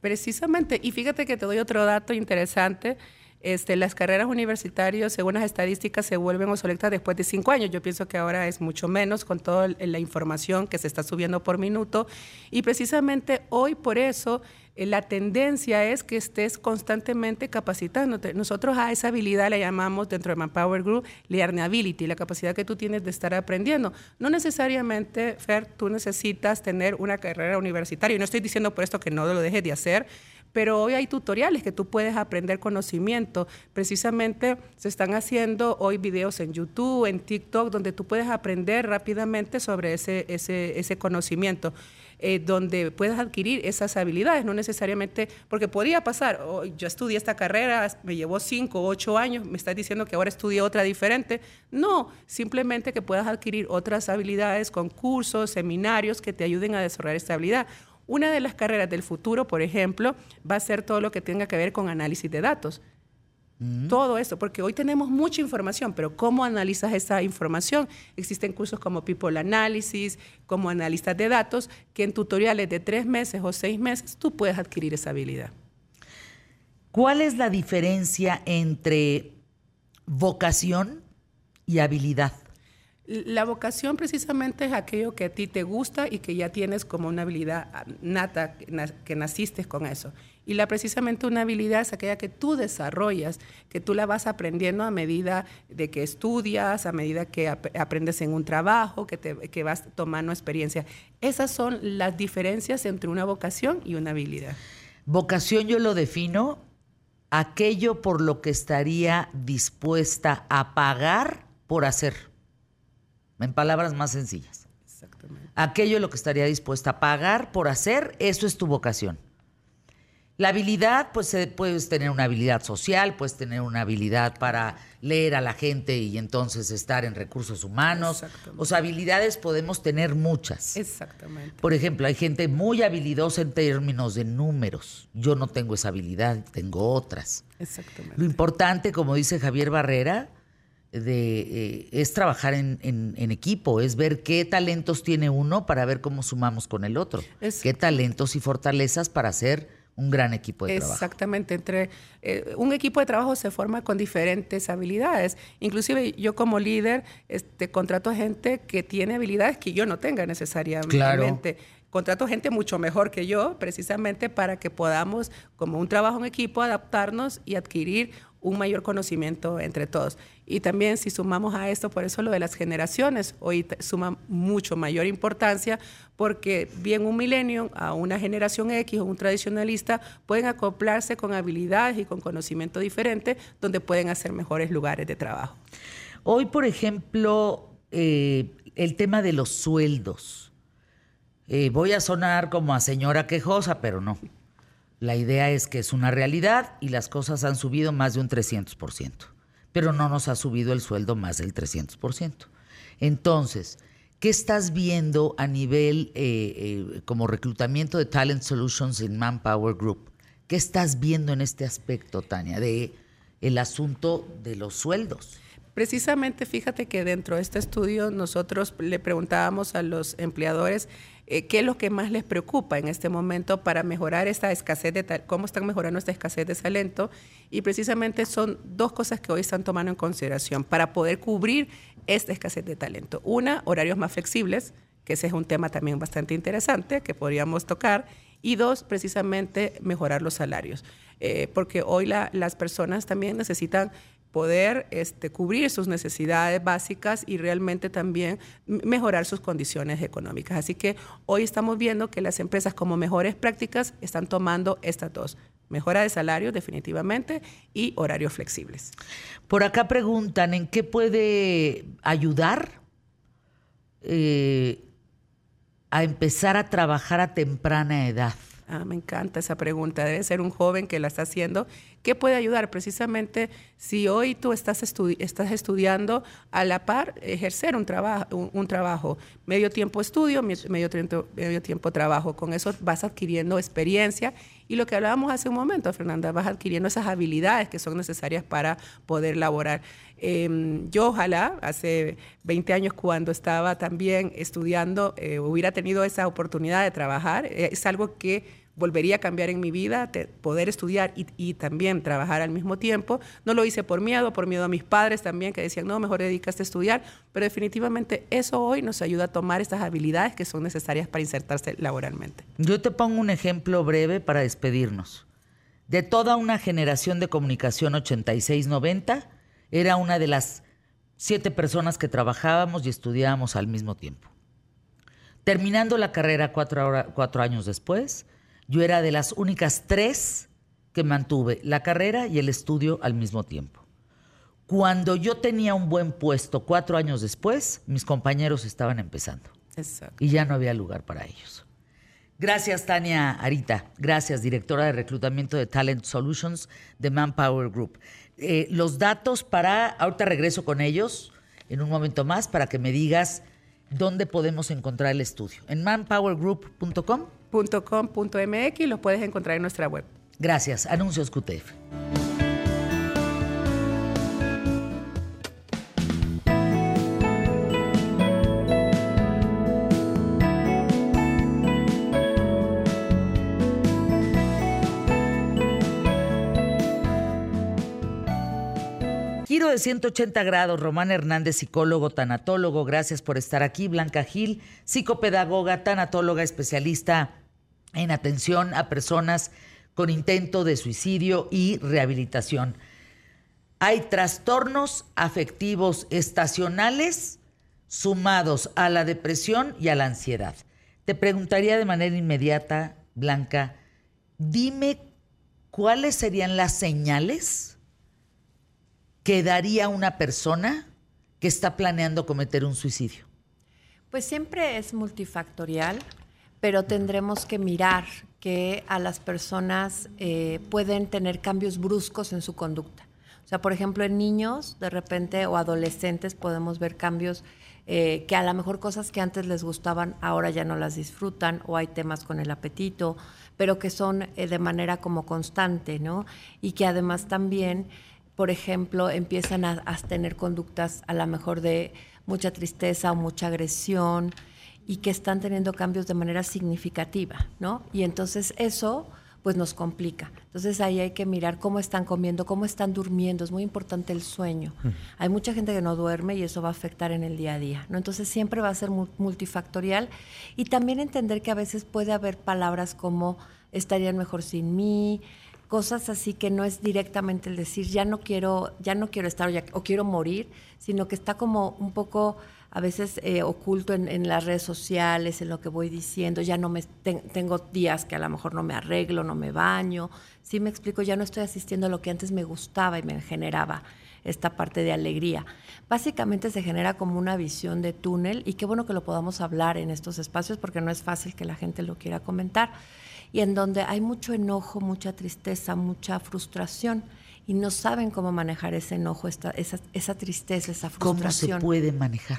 Precisamente, y fíjate que te doy otro dato interesante. Este, las carreras universitarias, según las estadísticas, se vuelven obsoletas después de cinco años. Yo pienso que ahora es mucho menos con toda la información que se está subiendo por minuto. Y precisamente hoy por eso la tendencia es que estés constantemente capacitándote. Nosotros a esa habilidad la llamamos dentro de Manpower Group learnability, la capacidad que tú tienes de estar aprendiendo. No necesariamente, Fer, tú necesitas tener una carrera universitaria. Y no estoy diciendo por esto que no lo dejes de hacer, pero hoy hay tutoriales que tú puedes aprender conocimiento. Precisamente se están haciendo hoy videos en YouTube, en TikTok, donde tú puedes aprender rápidamente sobre ese, ese, ese conocimiento. Eh, donde puedes adquirir esas habilidades, no necesariamente, porque podría pasar, oh, yo estudié esta carrera, me llevó cinco o ocho años, me estás diciendo que ahora estudié otra diferente. No, simplemente que puedas adquirir otras habilidades con cursos, seminarios que te ayuden a desarrollar esta habilidad. Una de las carreras del futuro, por ejemplo, va a ser todo lo que tenga que ver con análisis de datos. Mm. Todo eso, porque hoy tenemos mucha información, pero ¿cómo analizas esa información? Existen cursos como People Analysis, como analistas de datos, que en tutoriales de tres meses o seis meses tú puedes adquirir esa habilidad. ¿Cuál es la diferencia entre vocación y habilidad? La vocación precisamente es aquello que a ti te gusta y que ya tienes como una habilidad nata, que naciste con eso. Y la precisamente una habilidad es aquella que tú desarrollas, que tú la vas aprendiendo a medida de que estudias, a medida que aprendes en un trabajo, que, te, que vas tomando experiencia. Esas son las diferencias entre una vocación y una habilidad. Vocación yo lo defino aquello por lo que estaría dispuesta a pagar por hacer en palabras más sencillas. Exactamente. Aquello lo que estaría dispuesta a pagar por hacer, eso es tu vocación. La habilidad, pues eh, puedes tener una habilidad social, puedes tener una habilidad para leer a la gente y entonces estar en recursos humanos. O sea, habilidades podemos tener muchas. Exactamente. Por ejemplo, hay gente muy habilidosa en términos de números. Yo no tengo esa habilidad, tengo otras. Exactamente. Lo importante, como dice Javier Barrera, de, eh, es trabajar en, en- en equipo, es ver qué talentos tiene uno para ver cómo sumamos con el otro. Qué talentos y fortalezas para hacer un gran equipo de trabajo. Exactamente, entre eh, un equipo de trabajo se forma con diferentes habilidades. Inclusive yo como líder este, contrato a gente que tiene habilidades que yo no tenga necesariamente. Claro. Contrato gente mucho mejor que yo, precisamente para que podamos, como un trabajo en equipo, adaptarnos y adquirir un mayor conocimiento entre todos. Y también si sumamos a esto, por eso lo de las generaciones, hoy suma mucho mayor importancia porque bien un milenio a una generación X o un tradicionalista pueden acoplarse con habilidades y con conocimiento diferente donde pueden hacer mejores lugares de trabajo. Hoy, por ejemplo, eh, el tema de los sueldos. Eh, voy a sonar como a señora quejosa, pero no. La idea es que es una realidad y las cosas han subido más de un 300%, pero no nos ha subido el sueldo más del 300%. Entonces, ¿qué estás viendo a nivel eh, eh, como reclutamiento de Talent Solutions en Manpower Group? ¿Qué estás viendo en este aspecto, Tania, de el asunto de los sueldos? Precisamente, fíjate que dentro de este estudio nosotros le preguntábamos a los empleadores eh, qué es lo que más les preocupa en este momento para mejorar esta escasez de cómo están mejorando esta escasez de talento y precisamente son dos cosas que hoy están tomando en consideración para poder cubrir esta escasez de talento. Una, horarios más flexibles, que ese es un tema también bastante interesante que podríamos tocar y dos, precisamente mejorar los salarios, Eh, porque hoy la- las personas también necesitan poder este, cubrir sus necesidades básicas y realmente también mejorar sus condiciones económicas. Así que hoy estamos viendo que las empresas como mejores prácticas están tomando estas dos, mejora de salario definitivamente y horarios flexibles. Por acá preguntan, ¿en qué puede ayudar eh, a empezar a trabajar a temprana edad? Ah, me encanta esa pregunta. Debe ser un joven que la está haciendo. ¿Qué puede ayudar? Precisamente si hoy tú estás, estudi- estás estudiando a la par, ejercer un, trabajo un, trabajo. Medio tiempo estudio, medio tiempo trabajo. Con eso vas adquiriendo experiencia. Y lo que hablábamos hace un momento, Fernanda, vas adquiriendo esas habilidades que son necesarias para poder laborar. Eh, yo ojalá, hace 20 años cuando estaba también estudiando, eh, hubiera tenido esa oportunidad de trabajar. Eh, es algo que volvería a cambiar en mi vida, te- poder estudiar y, también trabajar al mismo tiempo. No lo hice por miedo, por miedo a mis padres también, que decían, no, mejor dedicaste a estudiar, pero definitivamente eso hoy nos ayuda a tomar estas habilidades que son necesarias para insertarse laboralmente. Yo te pongo un ejemplo breve para despedirnos. De toda una generación de comunicación 86-90, era una de las siete personas que trabajábamos y estudiábamos al mismo tiempo. Terminando la carrera cuatro, cuatro años después, yo era de las únicas tres que mantuve la carrera y el estudio al mismo tiempo. Cuando yo tenía un buen puesto cuatro años después, mis compañeros estaban empezando Exacto. y ya no había lugar para ellos. Gracias, Tania Arita. Gracias, directora de reclutamiento de Talent Solutions de Manpower Group. Eh, los datos para, ahorita regreso con ellos en un momento más para que me digas dónde podemos encontrar el estudio. En manpowergroup.com. .com.mx lo puedes encontrar en nuestra web. Gracias. Anuncios QTF. Giro de 180 grados, Román Hernández, psicólogo, tanatólogo, gracias por estar aquí. Blanca Gil, psicopedagoga, tanatóloga, especialista en atención a personas con intento de suicidio y rehabilitación. Hay trastornos afectivos estacionales sumados a la depresión y a la ansiedad. Te preguntaría de manera inmediata, Blanca, dime cuáles serían las señales que daría una persona que está planeando cometer un suicidio. Pues siempre es multifactorial, pero tendremos que mirar que a las personas eh, pueden tener cambios bruscos en su conducta. O sea, por ejemplo, en niños, de repente, o adolescentes, podemos ver cambios eh, que a lo mejor cosas que antes les gustaban, ahora ya no las disfrutan, o hay temas con el apetito, pero que son eh, de manera como constante, ¿no? Y que además también, por ejemplo, empiezan a, a tener conductas a lo mejor de mucha tristeza o mucha agresión, y que están teniendo cambios de manera significativa, ¿no? Y entonces eso pues nos complica. Entonces ahí hay que mirar cómo están comiendo, cómo están durmiendo, es muy importante el sueño. Hay mucha gente que no duerme y eso va a afectar en el día a día, ¿no? Entonces siempre va a ser multifactorial y también entender que a veces puede haber palabras como estarían mejor sin mí, cosas así que no es directamente el decir ya no quiero, ya no quiero estar o, o quiero morir, sino que está como un poco a veces eh, oculto en, las redes sociales, en lo que voy diciendo, ya no me tengo días que a lo mejor no me arreglo, no me baño, sí me explico, ya no estoy asistiendo a lo que antes me gustaba y me generaba esta parte de alegría. Básicamente se genera como una visión de túnel y qué bueno que lo podamos hablar en estos espacios porque no es fácil que la gente lo quiera comentar y en donde hay mucho enojo, mucha tristeza, mucha frustración y no saben cómo manejar ese enojo, esa, esa tristeza, esa frustración. ¿Cómo se puede manejar?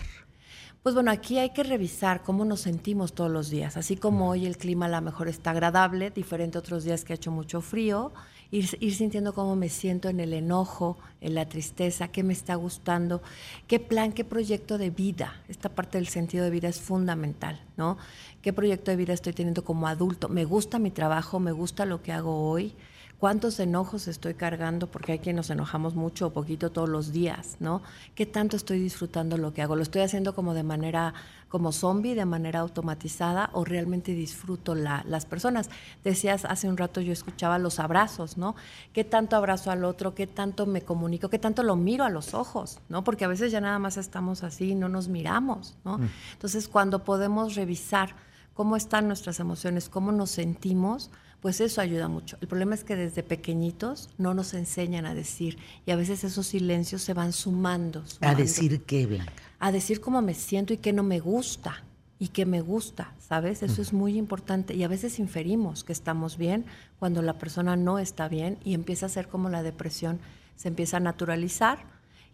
Pues bueno, aquí hay que revisar cómo nos sentimos todos los días. Así como hoy el clima a lo mejor está agradable, diferente a otros días que ha hecho mucho frío, ir, sintiendo cómo me siento en el enojo, en la tristeza, qué me está gustando, qué plan, qué proyecto de vida. Esta parte del sentido de vida es fundamental, ¿no? ¿Qué proyecto de vida estoy teniendo como adulto? ¿Me gusta mi trabajo? ¿Me gusta lo que hago hoy? Cuántos enojos estoy cargando, porque hay quien nos enojamos mucho o poquito todos los días, ¿no? ¿Qué tanto estoy disfrutando lo que hago? ¿Lo estoy haciendo como de manera, como zombie, de manera automatizada, o realmente disfruto las personas? Decías hace un rato, yo escuchaba los abrazos, ¿no? ¿Qué tanto abrazo al otro? ¿Qué tanto me comunico? ¿Qué tanto lo miro a los ojos? ¿no? Porque a veces ya nada más estamos así y no nos miramos, ¿no? Mm. Entonces, cuando podemos revisar cómo están nuestras emociones, cómo nos sentimos, pues eso ayuda mucho. El problema es que desde pequeñitos no nos enseñan a decir y a veces esos silencios se van sumando. ¿A decir qué, Blanca? A decir cómo me siento y qué no me gusta y qué me gusta, ¿sabes? Eso es muy importante y a veces inferimos que estamos bien cuando la persona no está bien y empieza a ser como la depresión se empieza a naturalizar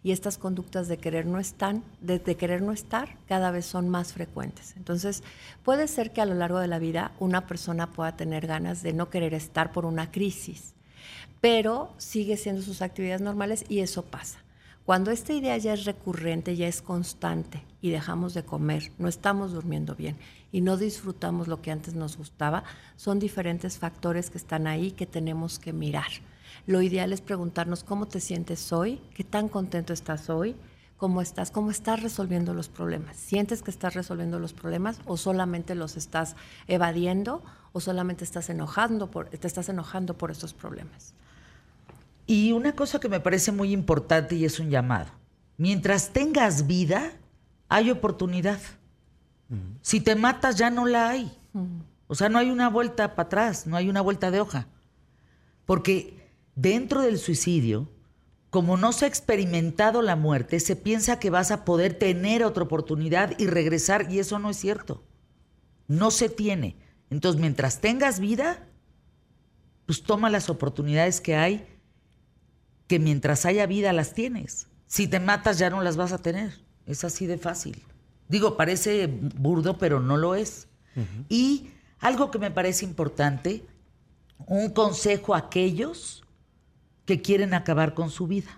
y estas conductas de querer no están, de, querer no estar, cada vez son más frecuentes. Entonces, puede ser que a lo largo de la vida una persona pueda tener ganas de no querer estar por una crisis, pero sigue siendo sus actividades normales y eso pasa. Cuando esta idea ya es recurrente, ya es constante y dejamos de comer, no estamos durmiendo bien y no disfrutamos lo que antes nos gustaba, son diferentes factores que están ahí que tenemos que mirar. Lo ideal es preguntarnos cómo te sientes hoy, qué tan contento estás hoy, cómo estás, cómo estás resolviendo los problemas. ¿Sientes que estás resolviendo los problemas o solamente los estás evadiendo o solamente estás enojando por, te estás enojando por estos problemas? Y una cosa que me parece muy importante y es un llamado. Mientras tengas vida, hay oportunidad. Si te matas ya no la hay. O sea, no hay una vuelta para atrás, no hay una vuelta de hoja. Porque dentro del suicidio, como no se ha experimentado la muerte, se piensa que vas a poder tener otra oportunidad y regresar, y eso no es cierto. No se tiene. Entonces, mientras tengas vida, pues toma las oportunidades que hay, que mientras haya vida las tienes. Si te matas ya no las vas a tener. Es así de fácil. Digo, parece burdo, pero no lo es. Y algo que me parece importante, un consejo a aquellos que quieren acabar con su vida.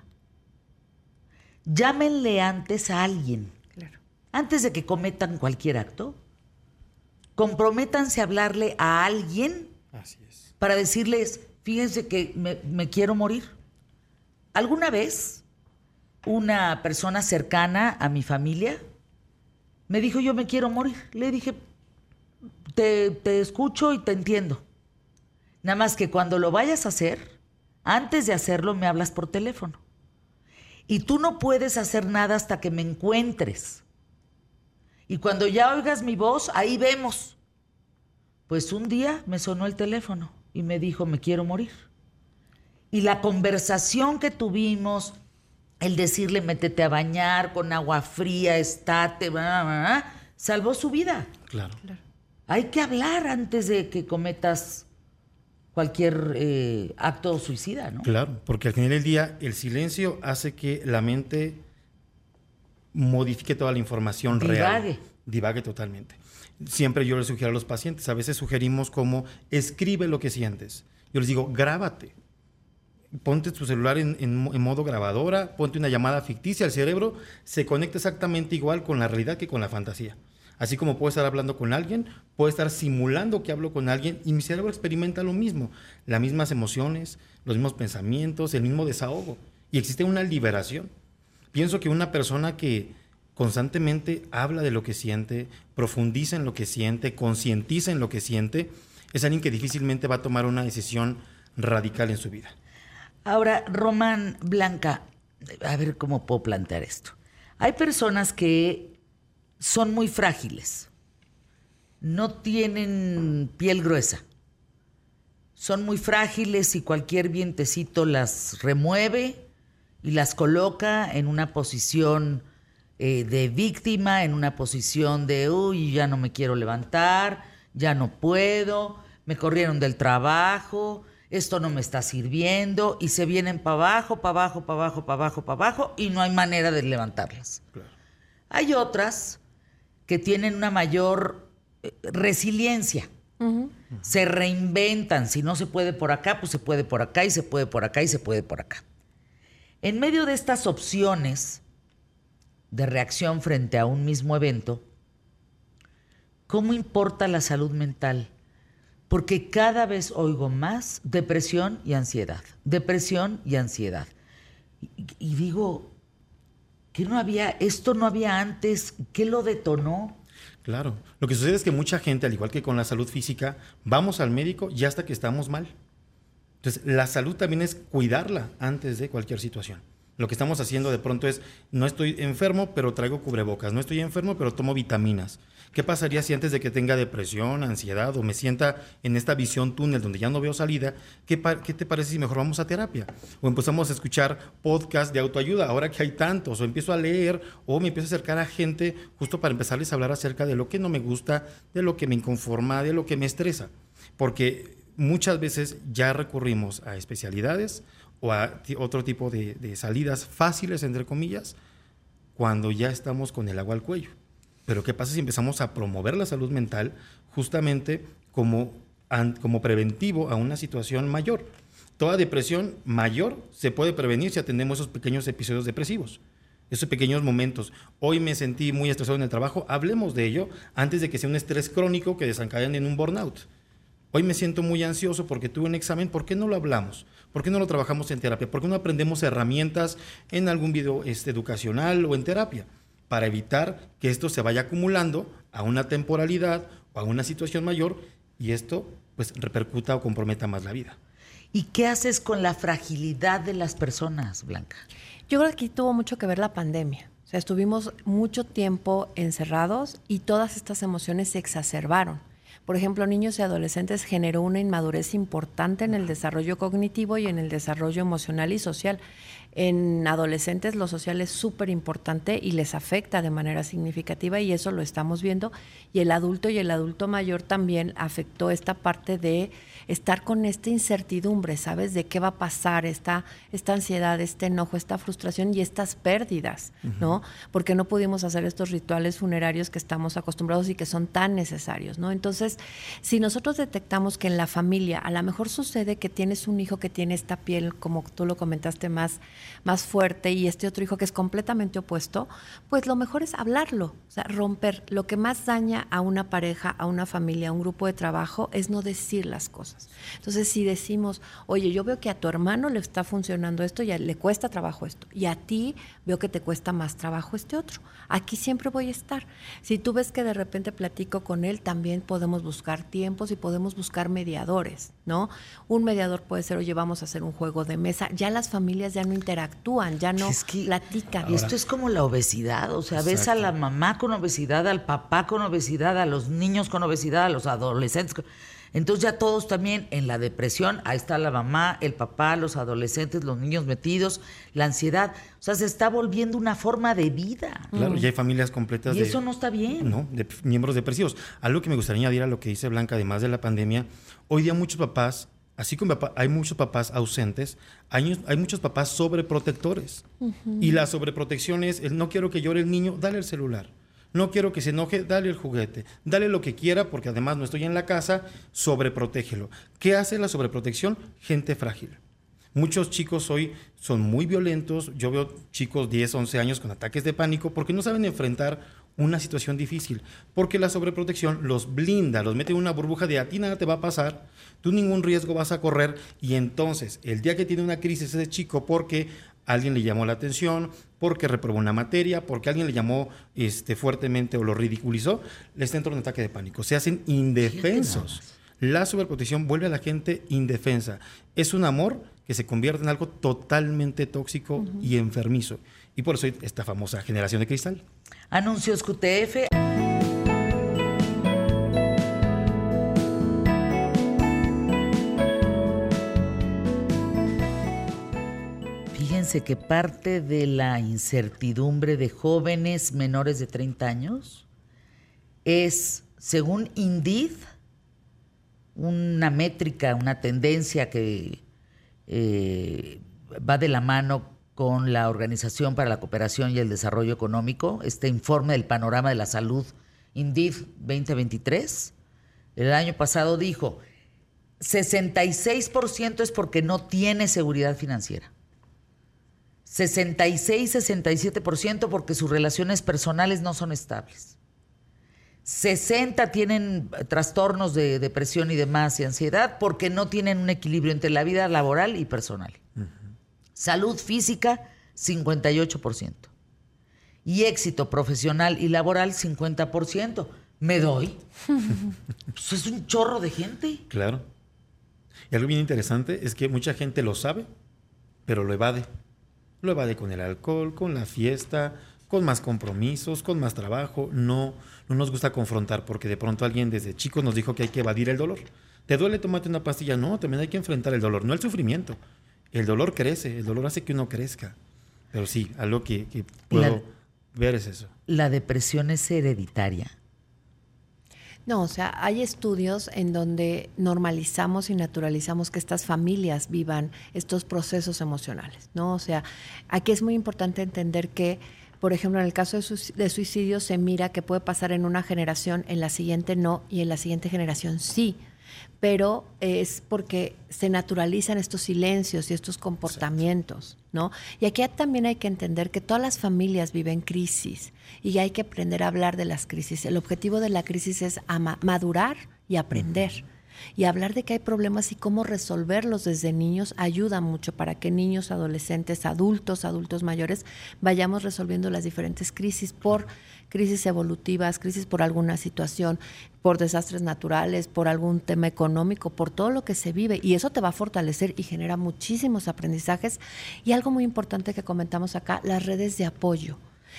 Llámenle antes a alguien. Antes de que cometan cualquier acto, comprométanse a hablarle a alguien para decirles, fíjense que me, quiero morir. ¿Alguna vez una persona cercana a mi familia me dijo, yo me quiero morir? Le dije, te, te escucho y te entiendo. Nada más que cuando lo vayas a hacer, antes de hacerlo me hablas por teléfono. Y tú no puedes hacer nada hasta que me encuentres. Y cuando ya oigas mi voz, ahí vemos. Pues un día me sonó el teléfono y me dijo, me quiero morir. Y la conversación que tuvimos, el decirle, métete a bañar con agua fría, estate, salvó su vida. Claro. hay que hablar antes de que cometas cualquier eh, acto suicida, ¿no? Claro, porque al final del día el silencio hace que la mente modifique toda la información real. Divague. Divague totalmente. Siempre yo les sugiero a los pacientes, a veces sugerimos como escribe lo que sientes. Yo les digo, grábate. Ponte tu celular en, en- en modo grabadora, ponte una llamada ficticia, el cerebro se conecta exactamente igual con la realidad que con la fantasía. Así como puedo estar hablando con alguien, puedo estar simulando que hablo con alguien y mi cerebro experimenta lo mismo, las mismas emociones, los mismos pensamientos, el mismo desahogo. Y existe una liberación. Pienso que una persona que constantemente habla de lo que siente, profundiza en lo que siente, concientiza en lo que siente, es alguien que difícilmente va a tomar una decisión radical en su vida. Ahora, Román Blanca, a ver cómo puedo plantear esto. Hay personas que son muy frágiles, no tienen piel gruesa, son muy frágiles y cualquier vientecito las remueve y las coloca en una posición eh, de víctima, en una posición de, uy, ya no me quiero levantar, ya no puedo, me corrieron del trabajo, esto no me está sirviendo, y se vienen para abajo, para abajo, para abajo, para abajo, para abajo, y no hay manera de levantarlas. Hay otras que tienen una mayor eh, resiliencia. Se reinventan. Si no se puede por acá, pues se puede por acá y se puede por acá y se puede por acá. En medio de estas opciones de reacción frente a un mismo evento, ¿cómo importa la salud mental? Porque cada vez oigo más depresión y ansiedad, depresión y ansiedad. Y, y digo, ¿qué no había, esto no había antes? ¿Qué lo detonó? Claro. Lo que sucede es que mucha gente, al igual que con la salud física, vamos al médico ya hasta que estamos mal. Entonces, la salud también es cuidarla antes de cualquier situación. Lo que estamos haciendo de pronto es, no estoy enfermo, pero traigo cubrebocas. No estoy enfermo, pero tomo vitaminas. ¿Qué pasaría si antes de que tenga depresión, ansiedad o me sienta en esta visión túnel donde ya no veo salida, ¿qué, te parece si mejor vamos a terapia? O empezamos a escuchar podcasts de autoayuda, ahora que hay tantos, o empiezo a leer, o me empiezo a acercar a gente justo para empezarles a hablar acerca de lo que no me gusta, de lo que me inconforma, de lo que me estresa. Porque muchas veces ya recurrimos a especialidades o a otro tipo de salidas fáciles, entre comillas, cuando ya estamos con el agua al cuello. Pero ¿qué pasa si empezamos a promover la salud mental justamente como, como preventivo a una situación mayor? Toda depresión mayor se puede prevenir si atendemos esos pequeños episodios depresivos, esos pequeños momentos. Hoy me sentí muy estresado en el trabajo, hablemos de ello antes de que sea un estrés crónico que desencadene en un burnout. Hoy me siento muy ansioso porque tuve un examen. ¿Por qué no lo hablamos? ¿Por qué no lo trabajamos en terapia? ¿Por qué no aprendemos herramientas en algún video este, educacional o en terapia? Para evitar que esto se vaya acumulando a una temporalidad o a una situación mayor y esto pues repercuta o comprometa más la vida. ¿Y qué haces con la fragilidad de las personas, Blanca? Yo creo que aquí tuvo mucho que ver la pandemia. O sea, estuvimos mucho tiempo encerrados y todas estas emociones se exacerbaron. Por ejemplo, niños y adolescentes generó una inmadurez importante en el desarrollo cognitivo y en el desarrollo emocional y social. En adolescentes lo social es súper importante y les afecta de manera significativa y eso lo estamos viendo. Y el adulto y el adulto mayor también afectó esta parte de estar con esta incertidumbre, ¿sabes? De qué va a pasar, esta, esta ansiedad, este enojo, esta frustración y estas pérdidas, ¿no? Porque no pudimos hacer estos rituales funerarios que estamos acostumbrados y que son tan necesarios, ¿no? Entonces, si nosotros detectamos que en la familia a lo mejor sucede que tienes un hijo que tiene esta piel, como tú lo comentaste, más, más fuerte y este otro hijo que es completamente opuesto, pues lo mejor es hablarlo, o sea, romper. Lo que más daña a una pareja, a una familia, a un grupo de trabajo es no decir las cosas. Entonces, si decimos, oye, yo veo que a tu hermano le está funcionando esto y a- le cuesta trabajo esto, y a ti veo que te cuesta más trabajo este otro, aquí siempre voy a estar. Si tú ves que de repente platico con él, también podemos buscar tiempos y podemos buscar mediadores, ¿no? Un mediador puede ser, oye, vamos a hacer un juego de mesa. Ya las familias ya no interactúan, ya no Es que- platican. Y esto es como la obesidad, o sea, ves a la mamá con obesidad, al papá con obesidad, a los niños con obesidad, a los adolescentes. con- Entonces ya todos también en la depresión, ahí está la mamá, el papá, los adolescentes, los niños metidos, la ansiedad. O sea, se está volviendo una forma de vida. Claro, ya hay familias completas Y de... eso no está bien. No, de miembros depresivos. Algo que me gustaría añadir a lo que dice Blanca, además de la pandemia, hoy día muchos papás, así como papá- hay muchos papás ausentes, hay, hay muchos papás sobreprotectores. Y la sobreprotección es, el no quiero que llore el niño, dale el celular. No quiero que se enoje, dale el juguete. Dale lo que quiera, porque además no estoy en la casa, sobreprotégelo. ¿Qué hace la sobreprotección? Gente frágil. Muchos chicos hoy son muy violentos. Yo veo chicos 10, 11 años con ataques de pánico porque no saben enfrentar una situación difícil. Porque la sobreprotección los blinda, los mete en una burbuja de a ti nada te va a pasar, tú ningún riesgo vas a correr. Y entonces, el día que tiene una crisis ese chico porque alguien le llamó la atención, porque reprobó una materia, porque alguien le llamó este, fuertemente o lo ridiculizó, les entra un ataque de pánico. Se hacen indefensos. La sobreprotección vuelve a la gente indefensa. Es un amor que se convierte en algo totalmente tóxico y enfermizo. Y por eso esta famosa generación de cristal. Anuncios QTF. Fíjense que parte de la incertidumbre de jóvenes menores de 30 años es, según Indeed, una métrica, una tendencia que eh, va de la mano con la Organización para la Cooperación y el Desarrollo Económico, este informe del panorama de la salud Indeed 2023. El año pasado dijo, 66% es porque no tiene seguridad financiera. 66-67% porque sus relaciones personales no son estables. 60 tienen trastornos de depresión y demás y ansiedad porque no tienen un equilibrio entre la vida laboral y personal. Salud física, 58%. Y éxito profesional y laboral, 50%. ¿Me doy? Pues es un chorro de gente. Claro. Y algo bien interesante es que mucha gente lo sabe, pero lo evade. Lo evade con el alcohol, con la fiesta, con más compromisos, con más trabajo. No, no nos gusta confrontar porque de pronto alguien desde chicos nos dijo que hay que evadir el dolor. ¿Te duele? Tómate una pastilla. No, también hay que enfrentar el dolor, no el sufrimiento. El dolor crece, el dolor hace que uno crezca. Pero sí, algo que, que puedo La- ver es eso. La depresión es hereditaria. No, o sea, hay estudios en donde normalizamos y naturalizamos que estas familias vivan estos procesos emocionales, ¿no? O sea, aquí es muy importante entender que, por ejemplo, en el caso de, suic- de suicidio se mira que puede pasar en una generación, en la siguiente no y en la siguiente generación sí, pero es porque se naturalizan estos silencios y estos comportamientos, ¿no? Y aquí también hay que entender que todas las familias viven crisis y hay que aprender a hablar de las crisis. El objetivo de la crisis es madurar y aprender. Y hablar de que hay problemas y cómo resolverlos desde niños ayuda mucho para que niños, adolescentes, adultos, adultos mayores vayamos resolviendo las diferentes crisis por crisis evolutivas, crisis por alguna situación, por desastres naturales, por algún tema económico, por todo lo que se vive. Y eso te va a fortalecer y genera muchísimos aprendizajes. Y algo muy importante que comentamos acá, las redes de apoyo.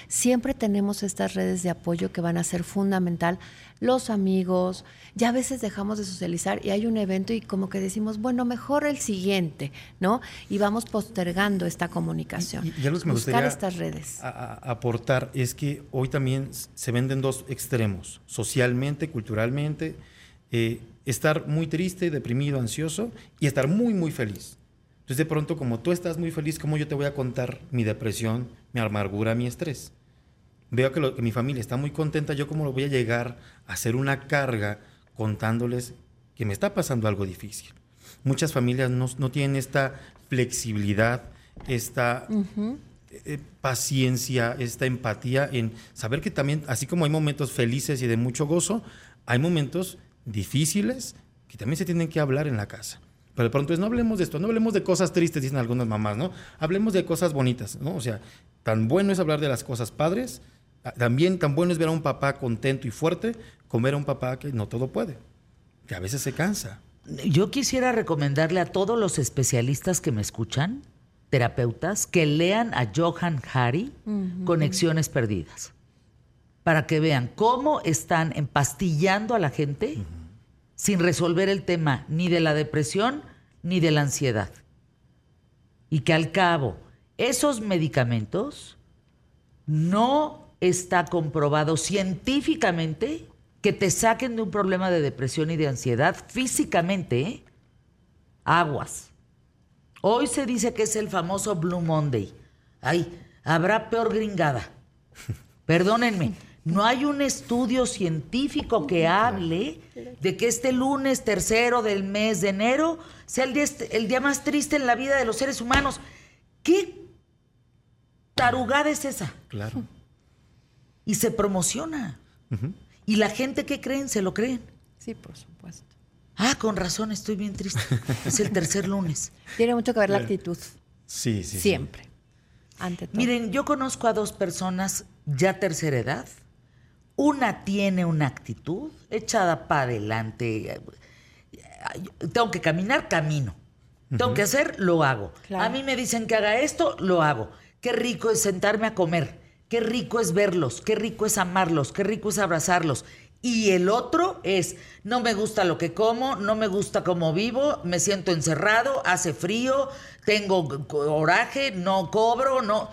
Siempre tenemos estas redes de apoyo que van a ser fundamental. Los amigos, ya a veces dejamos de socializar y hay un evento y como que decimos, bueno, mejor el siguiente, ¿no? Y vamos postergando esta comunicación. Y, y algo que me Buscar estas redes. a- a- aportar es que hoy también se venden dos extremos, socialmente, culturalmente, eh, estar muy triste, deprimido, ansioso y estar muy, muy feliz. Entonces de pronto como tú estás muy feliz, ¿cómo yo te voy a contar mi depresión, mi amargura, mi estrés? Veo que, lo- que mi familia está muy contenta, yo cómo lo voy a llegar a hacer una carga contándoles que me está pasando algo difícil. Muchas familias no, no tienen esta flexibilidad, esta eh, paciencia, esta empatía en saber que también, así como hay momentos felices y de mucho gozo, hay momentos difíciles que también se tienen que hablar en la casa. Pero de pronto es, no hablemos de esto, no hablemos de cosas tristes, dicen algunas mamás, ¿no? Hablemos de cosas bonitas, ¿no? O sea, tan bueno es hablar de las cosas padres, también tan bueno es ver a un papá contento y fuerte, como ver a un papá que no todo puede, que a veces se cansa. Yo quisiera recomendarle a todos los especialistas que me escuchan, terapeutas, que lean a Johan Hari, Conexiones Perdidas, para que vean cómo están empastillando a la gente sin resolver el tema ni de la depresión ni de la ansiedad. Y que al cabo, esos medicamentos no está comprobado científicamente que te saquen de un problema de depresión y de ansiedad físicamente. ¿eh? Aguas. Hoy se dice que es el famoso Blue Monday. Ay, habrá peor gringada. Perdónenme, no hay un estudio científico que hable de que este lunes tercero del mes de enero sea el día, el día más triste en la vida de los seres humanos. ¿Qué tarugada es esa? Claro. Y se promociona. Y la gente que creen, se lo creen. Sí, por supuesto. Ah, con razón, estoy bien triste. es el tercer lunes. Tiene mucho que ver la actitud. Sí, sí. Siempre. Ante todo. Miren, yo conozco a dos personas ya tercera edad. Una tiene una actitud echada para adelante. Tengo que caminar, camino. Tengo que hacer, lo hago. Claro. A mí me dicen que haga esto, lo hago. Qué rico es sentarme a comer. Qué rico es verlos. Qué rico es amarlos. Qué rico es abrazarlos. Y el otro es, no me gusta lo que como, no me gusta cómo vivo, me siento encerrado, hace frío, tengo coraje, no cobro, no.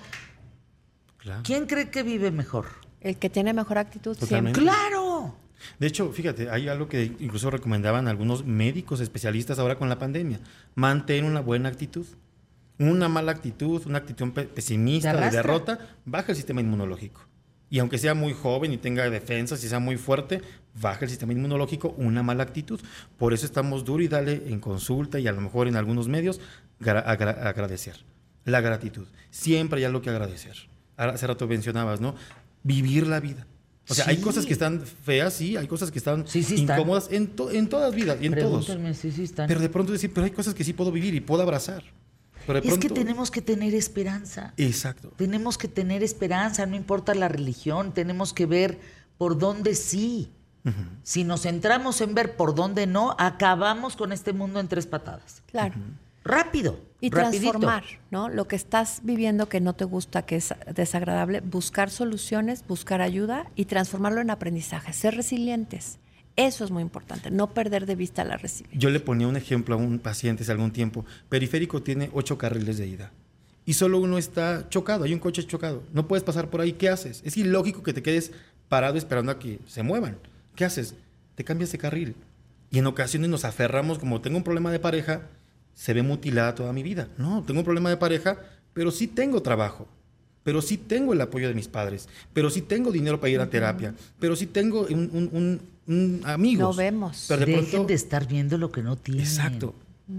Claro. ¿Quién cree que vive mejor? El que tiene mejor actitud Totalmente. siempre. ¡Claro! De hecho, fíjate, hay algo que incluso recomendaban algunos médicos especialistas ahora con la pandemia. Mantén una buena actitud. Una mala actitud, una actitud pe- pesimista, de derrota, baja el sistema inmunológico. Y aunque sea muy joven y tenga defensas y sea muy fuerte, baja el sistema inmunológico una mala actitud. Por eso estamos duro y dale en consulta y a lo mejor en algunos medios gra- agra- agradecer. La gratitud. Siempre hay algo que agradecer. Hace rato mencionabas, ¿no? Vivir la vida. O sea, hay Sí. cosas que están feas, sí, hay cosas que están Sí, sí están. incómodas en, to- en todas vidas y en todos. Si sí están. Pero de pronto decir, pero hay cosas que sí puedo vivir y puedo abrazar. Pero es que tenemos que tener esperanza. Exacto. Tenemos que tener esperanza, no importa la religión, tenemos que ver por dónde sí. Si nos centramos en ver por dónde no, acabamos con este mundo en tres patadas. Claro. Rápido. Y rapidito. transformar, ¿no? Lo que estás viviendo que no te gusta, que es desagradable, buscar soluciones, buscar ayuda y transformarlo en aprendizaje, ser resilientes. Eso es muy importante, no perder de vista la resiliencia. Yo le ponía un ejemplo a un paciente hace algún tiempo. Periférico tiene ocho carriles de ida. Y solo uno está chocado, hay un coche chocado. No puedes pasar por ahí. ¿Qué haces? Es ilógico que te quedes parado esperando a que se muevan. ¿Qué haces? Te cambias de carril. Y en ocasiones nos aferramos, como tengo un problema de pareja, se ve mutilada toda mi vida. No, tengo un problema de pareja, pero sí tengo trabajo. Pero sí tengo el apoyo de mis padres. Pero sí tengo dinero para ir a terapia. Pero sí tengo un, un- amigos. No vemos. Pero de Dejen pronto- de estar viendo lo que no tienen. Exacto.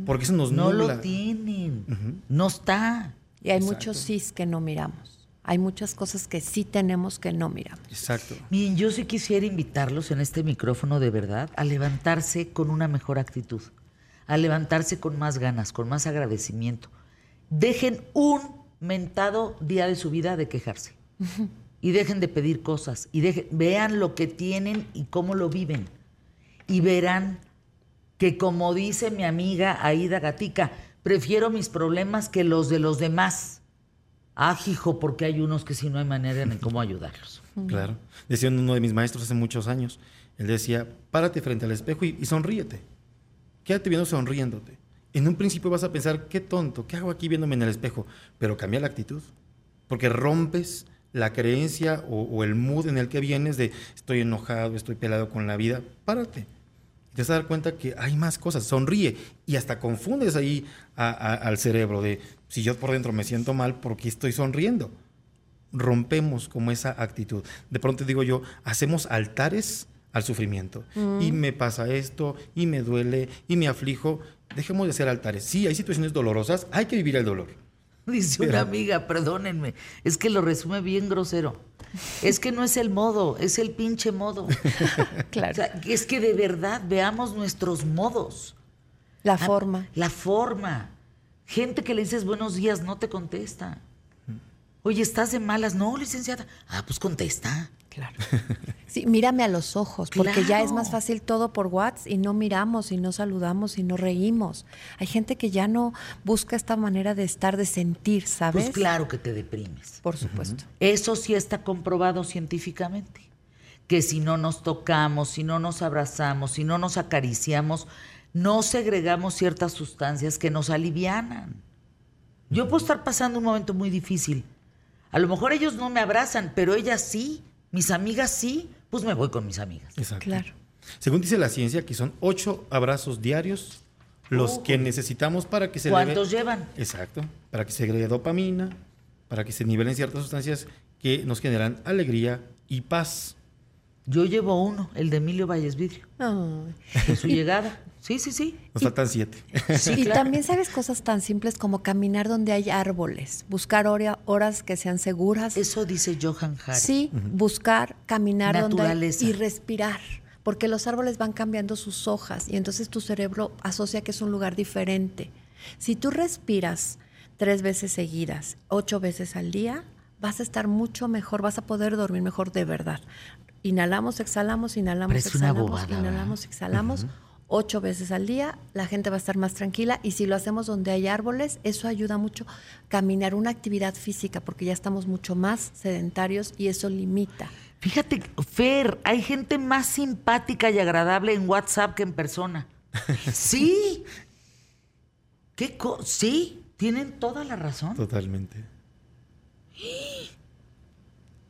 Porque eso nos No nubla. lo tienen. No está. Y hay Exacto. muchos sís que no miramos. Hay muchas cosas que sí tenemos que no miramos. Exacto. Miren, yo sí quisiera invitarlos en este micrófono de verdad a levantarse con una mejor actitud, a levantarse con más ganas, con más agradecimiento. Dejen un mentado día de su vida de quejarse. Y dejen de pedir cosas. Y dejen, vean lo que tienen y cómo lo viven. Y verán que como dice mi amiga Aida Gatica, prefiero mis problemas que los de los demás. Ah, hijo, porque hay unos que sí no hay manera en cómo ayudarlos. Claro. Decía uno de mis maestros hace muchos años. Él decía, párate frente al espejo y, y sonríete. Quédate viendo sonriéndote. En un principio vas a pensar, qué tonto, ¿qué hago aquí viéndome en el espejo? Pero cambia la actitud. Porque rompes la creencia o, o el mood en el que vienes de estoy enojado, estoy pelado con la vida. Párate. Te vas a dar cuenta que hay más cosas. Sonríe. Y hasta confundes ahí a- a- al cerebro de si yo por dentro me siento mal, ¿por qué estoy sonriendo? rompemos como esa actitud. De pronto digo yo, hacemos altares al sufrimiento. Y me pasa esto, y me duele, y me aflijo. Dejemos de hacer altares. Sí, hay situaciones dolorosas, hay que vivir el dolor. Dice una amiga, perdónenme, es que lo resume bien grosero. Es que no es el modo, es el pinche modo. Claro. O sea, es que de verdad veamos nuestros modos. La Ah, forma. La forma. Gente que le dices buenos días no te contesta. Oye, ¿estás de malas? No, licenciada. Ah, pues contesta. Claro. Sí, mírame a los ojos, porque ya es más fácil todo por WhatsApp y no miramos y no saludamos y no reímos. Hay gente que ya no busca esta manera de estar, de sentir, ¿sabes? Pues claro que te deprimes. Por supuesto. Eso sí está comprobado científicamente. que si no nos tocamos, si no nos abrazamos, si no nos acariciamos, no segregamos ciertas sustancias que nos alivianan. Yo puedo estar pasando un momento muy difícil. A lo mejor ellos no me abrazan, pero ellas sí, mis amigas sí, pues me voy con mis amigas. Exacto. Claro. Según dice la ciencia, que son ocho abrazos diarios los que necesitamos para que se ¿Cuántos llevan? Exacto. Para que se agregue dopamina, para que se nivelen ciertas sustancias que nos generan alegría y paz. Yo llevo uno, el de Emilio Valles Vidrio, de su llegada. Sí, sí, sí. Nos faltan siete. Sí, y claro. también sabes cosas tan simples como caminar donde hay árboles, buscar hora- horas que sean seguras. Eso dice Johan Hari. Sí, buscar, caminar donde hay- y respirar, porque los árboles van cambiando sus hojas y entonces tu cerebro asocia que es un lugar diferente. Si tú respiras tres veces seguidas, ocho veces al día, vas a estar mucho mejor, vas a poder dormir mejor de verdad. Inhalamos, exhalamos, inhalamos, Parece una exhalamos, bobada, ¿verdad? inhalamos, exhalamos. Ocho veces al día, la gente va a estar más tranquila y si lo hacemos donde hay árboles, eso ayuda mucho caminar una actividad física porque ya estamos mucho más sedentarios y eso limita. Fíjate, Fer, hay gente más simpática y agradable en WhatsApp que en persona. Sí. ¿Qué co sí, tienen toda la razón. Totalmente.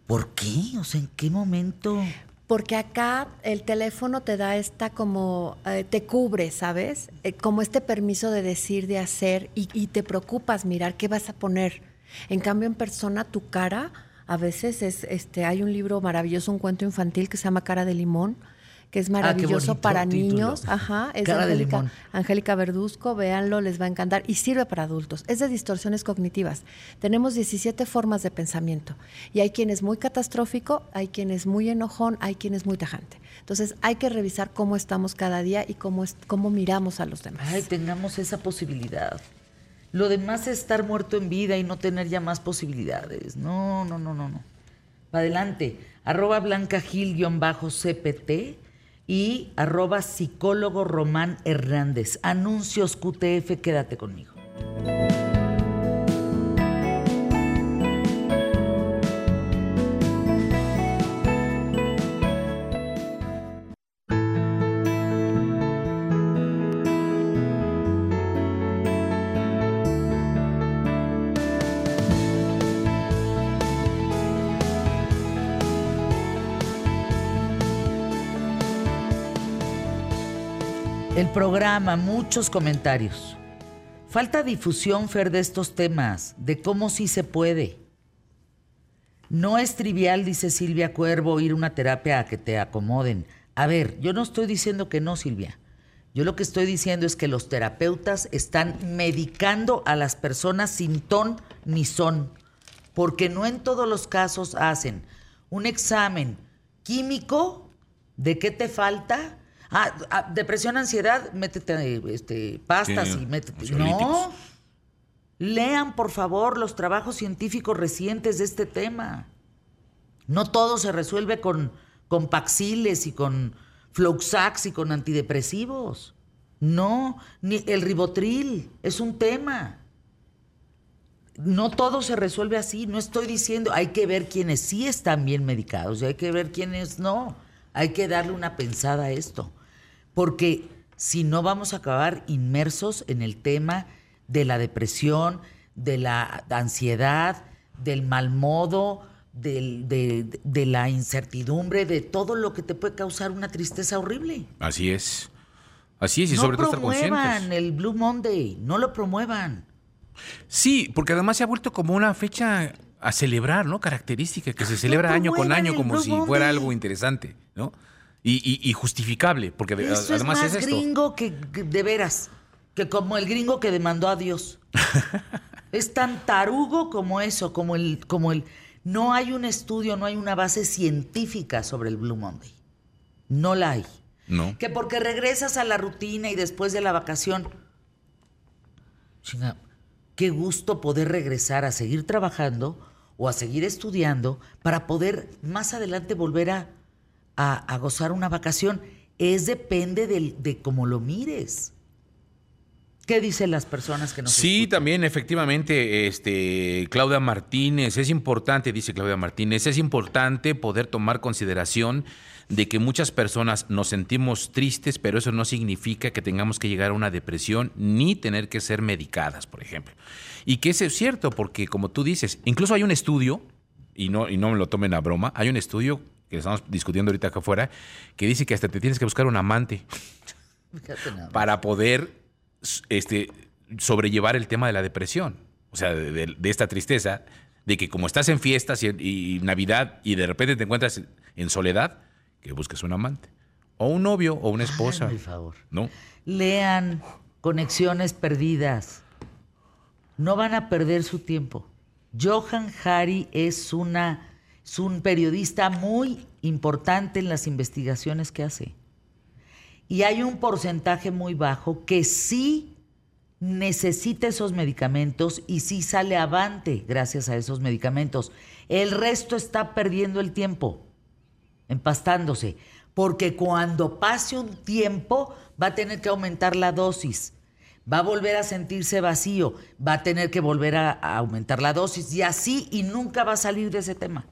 ¿Por qué? O sea, ¿en qué momento? Porque acá el teléfono te da esta como, eh, te cubre, ¿sabes? Eh, como este permiso de decir, de hacer, y, y te preocupas mirar qué vas a poner. En cambio, en persona, tu cara, a veces es, este, hay un libro maravilloso, un cuento infantil que se llama Cara de Limón, que es maravilloso Ah, bonito para título. niños. Ajá, es de Cara de Angélica- limón. Angélica Verduzco, véanlo, les va a encantar y sirve para adultos. Es de distorsiones cognitivas. Tenemos 17 formas de pensamiento y hay quien es muy catastrófico, hay quien es muy enojón, hay quien es muy tajante. Entonces hay que revisar cómo estamos cada día y cómo, es- cómo miramos a los demás. Ay, tengamos esa posibilidad. Lo demás es estar muerto en vida y no tener ya más posibilidades. No, no, no, no, no. Adelante. Arroba Blanca Gil guion bajo CPT y arroba psicólogo Román Hernández. Anuncios QTF, quédate conmigo. Programa, muchos comentarios. Falta difusión, Fer, de estos temas, de cómo sí se puede. No es trivial, dice Silvia Cuervo, ir a una terapia a que te acomoden. A ver, yo no estoy diciendo que no, Silvia. Yo lo que estoy diciendo es que los terapeutas están medicando a las personas sin ton ni son, porque no en todos los casos hacen un examen químico de qué te falta. Ah, ah, depresión, ansiedad, métete este, pastas y métete. No. Lean, por favor, los trabajos científicos recientes de este tema. No todo se resuelve con, con paxiles y con Floxax y con antidepresivos. No, ni el ribotril es un tema. No todo se resuelve así. No estoy diciendo, hay que ver quienes sí están bien medicados y hay que ver quienes no. Hay que darle una pensada a esto. Porque si no vamos a acabar inmersos en el tema de la depresión, de la ansiedad, del mal modo, del- de, de la incertidumbre, de todo lo que te puede causar una tristeza horrible. Así es. Así es, y no sobre todo estar promuevan conscientes. el Blue Monday, no lo promuevan. Sí, porque además se ha vuelto como una fecha a celebrar, ¿no? Característica, que se celebra No año con promuevan año como Blue si Monday. fuera algo interesante, ¿no? Y, y- y justificable, porque de- Eso es además más es, esto. gringo que, que de veras, que como el gringo que demandó a Dios. es tan tarugo como eso, como el, como el. No hay un estudio, no hay una base científica sobre el Blue Monday. No la hay. No. Que porque regresas a la rutina y después de la vacación. Chinga, qué gusto poder regresar a seguir trabajando o a seguir estudiando para poder más adelante volver a, a- a gozar una vacación. Es depende del- de cómo lo mires. ¿Qué dicen las personas que nos Sí, escuchan? también efectivamente, este, Claudia Martínez, es importante, dice Claudia Martínez, es importante poder tomar consideración de que muchas personas nos sentimos tristes, pero eso no significa que tengamos que llegar a una depresión ni tener que ser medicadas, por ejemplo. Y que eso es cierto, porque como tú dices, incluso hay un estudio, y no, y no me lo tomen a broma, hay un estudio que estamos discutiendo ahorita acá afuera, que dice que hasta te tienes que buscar un amante para poder este, sobrellevar el tema de la depresión. O sea, de, de- de esta tristeza, de que como estás en fiestas y, y Navidad y de repente te encuentras en soledad, que busques un amante. O un novio o una esposa. El favor. ¿No? Lean Conexiones Perdidas. No van a perder su tiempo. Johan Hari es, una, es un periodista muy importante en las investigaciones que hace. Y hay un porcentaje muy bajo que sí necesita esos medicamentos y sí sale avante gracias a esos medicamentos. El resto está perdiendo el tiempo empastándose, porque cuando pase un tiempo va a tener que aumentar la dosis, va a volver a sentirse vacío, va a tener que volver a, aumentar la dosis y así y nunca va a salir de ese tema.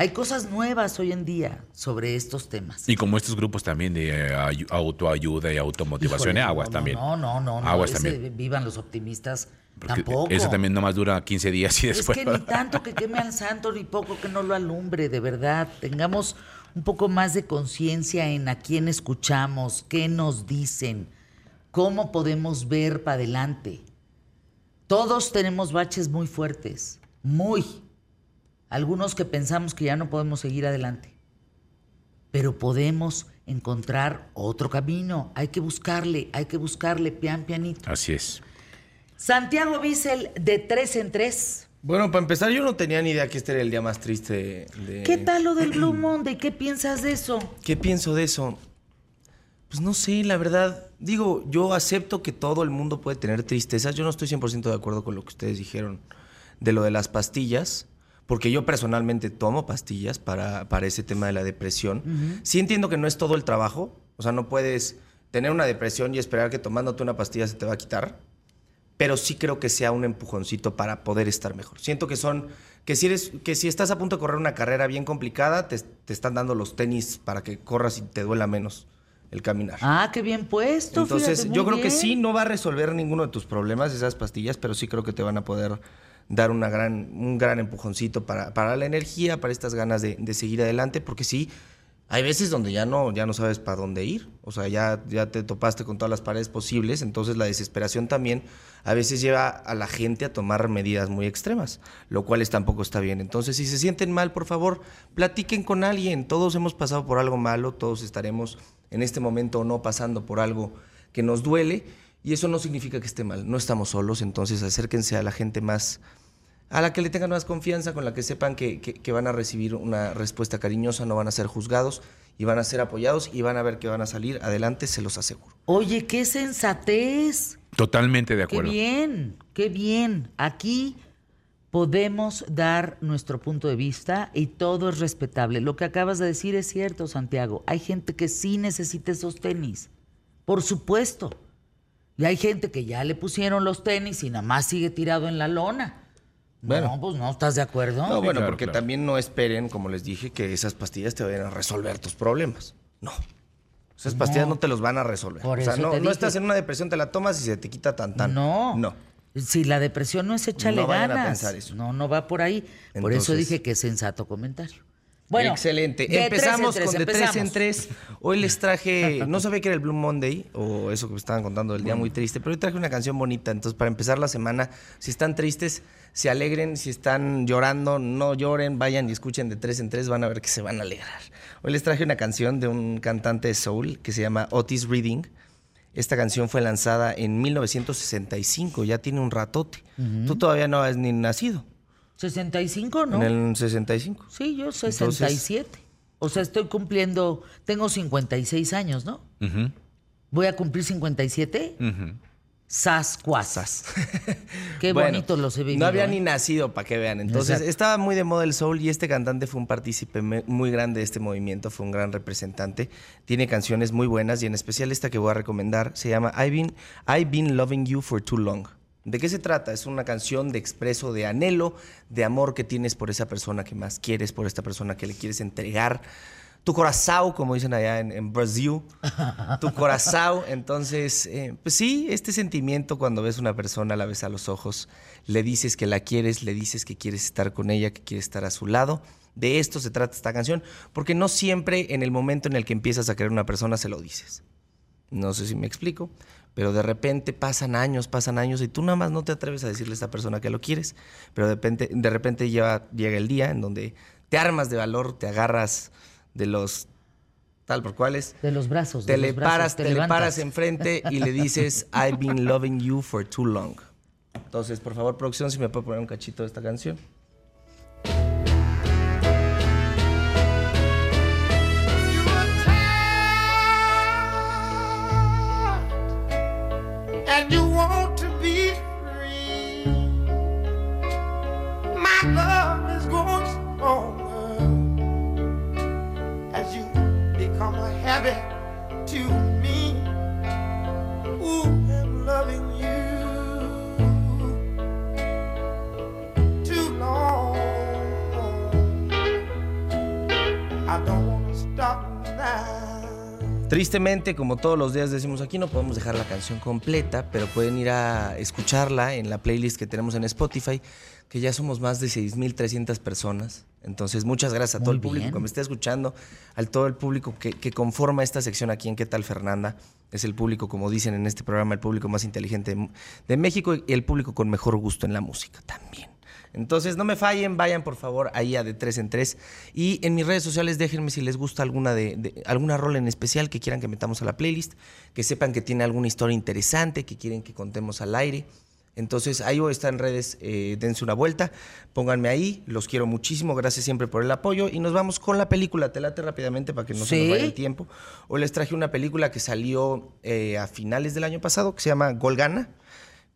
Hay cosas nuevas hoy en día sobre estos temas. Y como estos grupos también de eh, ayu- autoayuda y automotivación, Híjole, aguas no, también. No, no, no, no. Aguas ese también. Vivan los optimistas. Porque tampoco. Eso también nomás dura 15 días y Es después. que ni tanto que queme al santo, ni poco que no lo alumbre, de verdad. Tengamos un poco más de conciencia en a quién escuchamos, qué nos dicen, cómo podemos ver para adelante. Todos tenemos baches muy fuertes, muy. Algunos que pensamos que ya no podemos seguir adelante. Pero podemos encontrar otro camino. Hay que buscarle, hay que buscarle pian pianito. Así es. Santiago Bissell, de tres en tres. Bueno, para empezar, yo no tenía ni idea que este era el día más triste de... ¿Qué tal lo del Blue Monday? ¿Qué piensas de eso? ¿Qué pienso de eso? Pues no sé, la verdad. Digo, yo acepto que todo el mundo puede tener tristezas. Yo no estoy 100% de acuerdo con lo que ustedes dijeron de lo de las pastillas, porque yo personalmente tomo pastillas para, para ese tema de la depresión. Sí entiendo que no es todo el trabajo. O sea, no puedes tener una depresión y esperar que tomándote una pastilla se te va a quitar. Pero sí creo que sea un empujoncito para poder estar mejor. Siento que son, que si, eres, que si estás a punto de correr una carrera bien complicada, te, te están dando los tenis para que corras y te duela menos el caminar. Ah, qué bien puesto. Entonces, fíjate, yo creo que sí, no va a resolver ninguno de tus problemas esas pastillas, pero sí creo que te van a poder dar una gran, un gran empujoncito para, para la energía, para estas ganas de, de seguir adelante, porque sí, hay veces donde ya no, ya no sabes para dónde ir, o sea, ya, ya te topaste con todas las paredes posibles, entonces la desesperación también a veces lleva a la gente a tomar medidas muy extremas, lo cual tampoco está bien. Entonces, si se sienten mal, por favor, platiquen con alguien, todos hemos pasado por algo malo, todos estaremos en este momento o no pasando por algo que nos duele, y eso no significa que esté mal, no estamos solos, entonces acérquense a la gente más a la que le tengan más confianza, con la que sepan que, que- que van a recibir una respuesta cariñosa, no van a ser juzgados y van a ser apoyados y van a ver que van a salir adelante, se los aseguro. Oye, qué sensatez. Totalmente de Qué acuerdo. bien, qué bien. Aquí podemos dar nuestro punto de vista y todo es respetable. Lo que acabas de decir es cierto, Santiago. Hay gente que sí necesita esos tenis. Por supuesto. Y hay gente que ya le pusieron los tenis y nada más sigue tirado en la lona. Bueno. no, pues no, ¿estás de acuerdo? No, bueno, claro, porque claro. también no esperen, como les dije, que esas pastillas te vayan a resolver tus problemas. No. Esas pastillas no, te los van a resolver. Por o sea, eso no, te no dije. estás en una depresión, te la tomas y se te quita tan tan. No. No. Si la depresión no es échale No vayan a ganas. pensar eso. No, no va por ahí. por eso dije que es sensato comentario. Bueno, Excelente. de Empezamos tres en con de tres en empezamos. tres. Hoy les traje, no sabía que era el Blue Monday o eso que me estaban contando del día muy triste, pero hoy traje una canción bonita. Entonces, para empezar la semana, si están tristes, se alegren. Si están llorando, no lloren. Vayan y escuchen de tres en tres, van a ver que se van a alegrar. Hoy les traje una canción de un cantante de soul que se llama Otis Reading. Esta canción fue lanzada en 1965, ya tiene un ratote. Tú todavía no has ni nacido. 65, ¿no? En el 65. Sí, yo 67. o sea, estoy cumpliendo, tengo 56 años, ¿no? Voy a cumplir 57. ujú. Sascuazas. Qué Bueno, bonito los he vivido. No había ¿eh? ni nacido, para que vean. Entonces, Exacto. estaba muy de moda el soul y este cantante fue un partícipe muy grande de este movimiento, fue un gran representante. Tiene canciones muy buenas y en especial esta que voy a recomendar se llama I've Been, I've Been Loving You for Too Long. ¿De qué se trata? Es una canción de expreso de anhelo, de amor que tienes por esa persona que más quieres, por esta persona que le quieres entregar. Tu corazón, como dicen allá en, en Brasil. Tu corazón. Entonces, eh, pues sí, este sentimiento cuando ves una persona, la ves a los ojos, le dices que la quieres, le dices que quieres estar con ella, que quieres estar a su lado. De esto se trata esta canción, porque no siempre en el momento en el que empiezas a querer a una persona se lo dices. No sé si me explico, pero de repente pasan años, pasan años y tú nada más no te atreves a decirle a esta persona que lo quieres, pero de repente, de repente lleva- llega el día en donde te armas de valor, te agarras de los tal por cuales, De los brazos. te de le los brazos, paras, te, le levantas. paras enfrente y le dices I've been loving you for too long. Entonces, por favor, producción, si me puede poner un cachito de esta canción. Tristemente, como todos los días decimos aquí, no podemos dejar la canción completa, pero pueden ir a escucharla en la playlist que tenemos en Spotify, que ya somos más de 6.300 personas. Entonces, muchas gracias a todo el público bien. que me está escuchando, al todo el público que, que conforma esta sección aquí en ¿Qué tal Fernanda? Es el público, como dicen en este programa, el público más inteligente de, de México y el público con mejor gusto en la música también. Entonces, no me fallen, vayan por favor ahí a de tres en tres. Y en mis redes sociales déjenme si les gusta alguna de, de- alguna rol en especial que quieran que metamos a la playlist, que sepan que tiene alguna historia interesante, que quieren que contemos al aire. Entonces, ahí voy a estar en redes, eh, dense una vuelta, pónganme ahí, los quiero muchísimo, gracias siempre por el apoyo y nos vamos con la película, te late rápidamente para que no se nos vaya el tiempo. Hoy les traje una película que salió eh, a finales del año pasado, que se llama Golgana,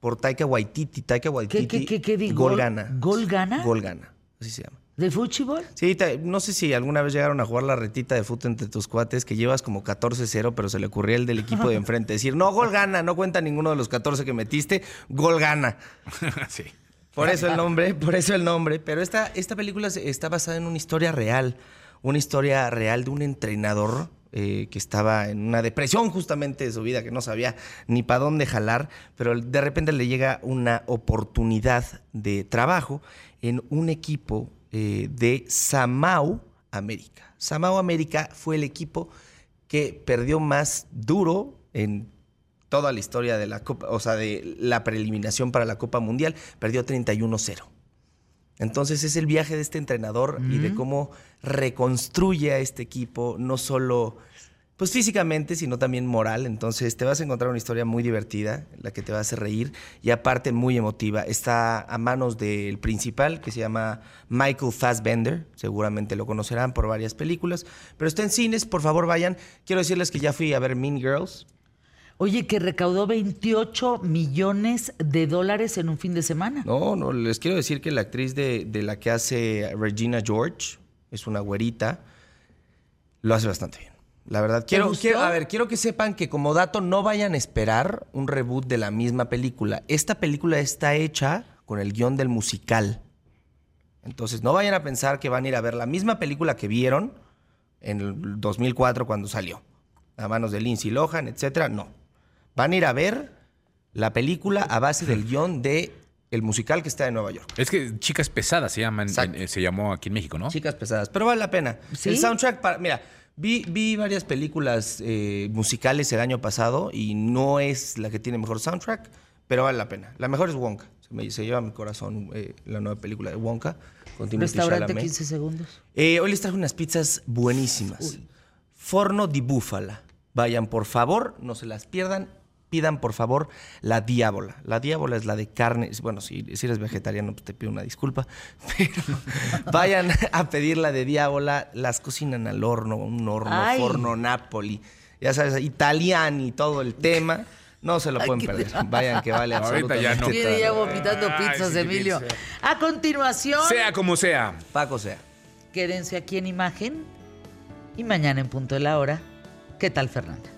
por Taika Waititi. Taika Waititi. qué- qué- qué digo? Golgana. ¿Golgana? Golgana, así se llama. ¿De fútbol? Sí, no sé si alguna vez llegaron a jugar la retita de fútbol entre tus cuates, que llevas como 14-0, pero se le ocurría el del equipo de enfrente decir, no, gol gana, no cuenta ninguno de los 14 que metiste, gol gana. sí. Por eso el nombre, por eso el nombre. Pero esta, esta película está basada en una historia real, una historia real de un entrenador eh, que estaba en una depresión justamente de su vida, que no sabía ni para dónde jalar, pero de repente le llega una oportunidad de trabajo en un equipo eh, de Samau América. Samau América fue el equipo que perdió más duro en toda la historia de la Copa, o sea, de la preeliminación para la Copa Mundial, perdió 31-0. Entonces es el viaje de este entrenador y de cómo reconstruye a este equipo, no solo pues físicamente, sino también moral. Entonces te vas a encontrar una historia muy divertida, la que te va a hacer reír y aparte muy emotiva. Está a manos del principal que se llama Michael Fassbender, seguramente lo conocerán por varias películas, pero está en cines, por favor vayan. Quiero decirles que ya fui a ver Mean Girls. Oye, que recaudó 28 millones de dólares en un fin de semana. No, no, les quiero decir que la actriz de, de la que hace Regina George, es una güerita, lo hace bastante bien. La verdad, quiero, quiero- a ver, quiero que sepan que como dato no vayan a esperar un reboot de la misma película. Esta película está hecha con el guion del musical. Entonces, no vayan a pensar que van a ir a ver la misma película que vieron en el 2004 cuando salió, a manos de Lindsay Lohan, etcétera. No. Van a ir a ver la película a base del guion de el musical que está en Nueva York. Es que Chicas Pesadas se llaman, en- se llamó aquí en México, ¿no? Chicas pesadas, pero vale la pena. ¿Sí? El soundtrack, para, mira, vi, vi varias películas eh, musicales el año pasado y no es la que tiene mejor soundtrack, pero vale la pena. La mejor es Wonka. Se, me, se lleva a mi corazón eh, la nueva película de Wonka. Restaurante Chalamet. 15 segundos. Eh, hoy les traje unas pizzas buenísimas. Forno di búfala. Vayan, por favor, no se las pierdan. Pidan, por favor, la diábola. La diábola es la de carne. Bueno, si, si eres vegetariano, pues te pido una disculpa. Pero vayan a pedir la de diábola. Las cocinan al horno, un horno, Ay. forno Napoli. Ya sabes, italiani, todo el tema. No se lo Ay, pueden perder. Vayan que vale Ahorita absolutamente ya no. Viene ya vomitando pizzas, Emilio. A continuación, Sea como sea. Paco sea. quédense aquí en imagen y mañana en punto de la hora. ¿Qué tal, Fernanda?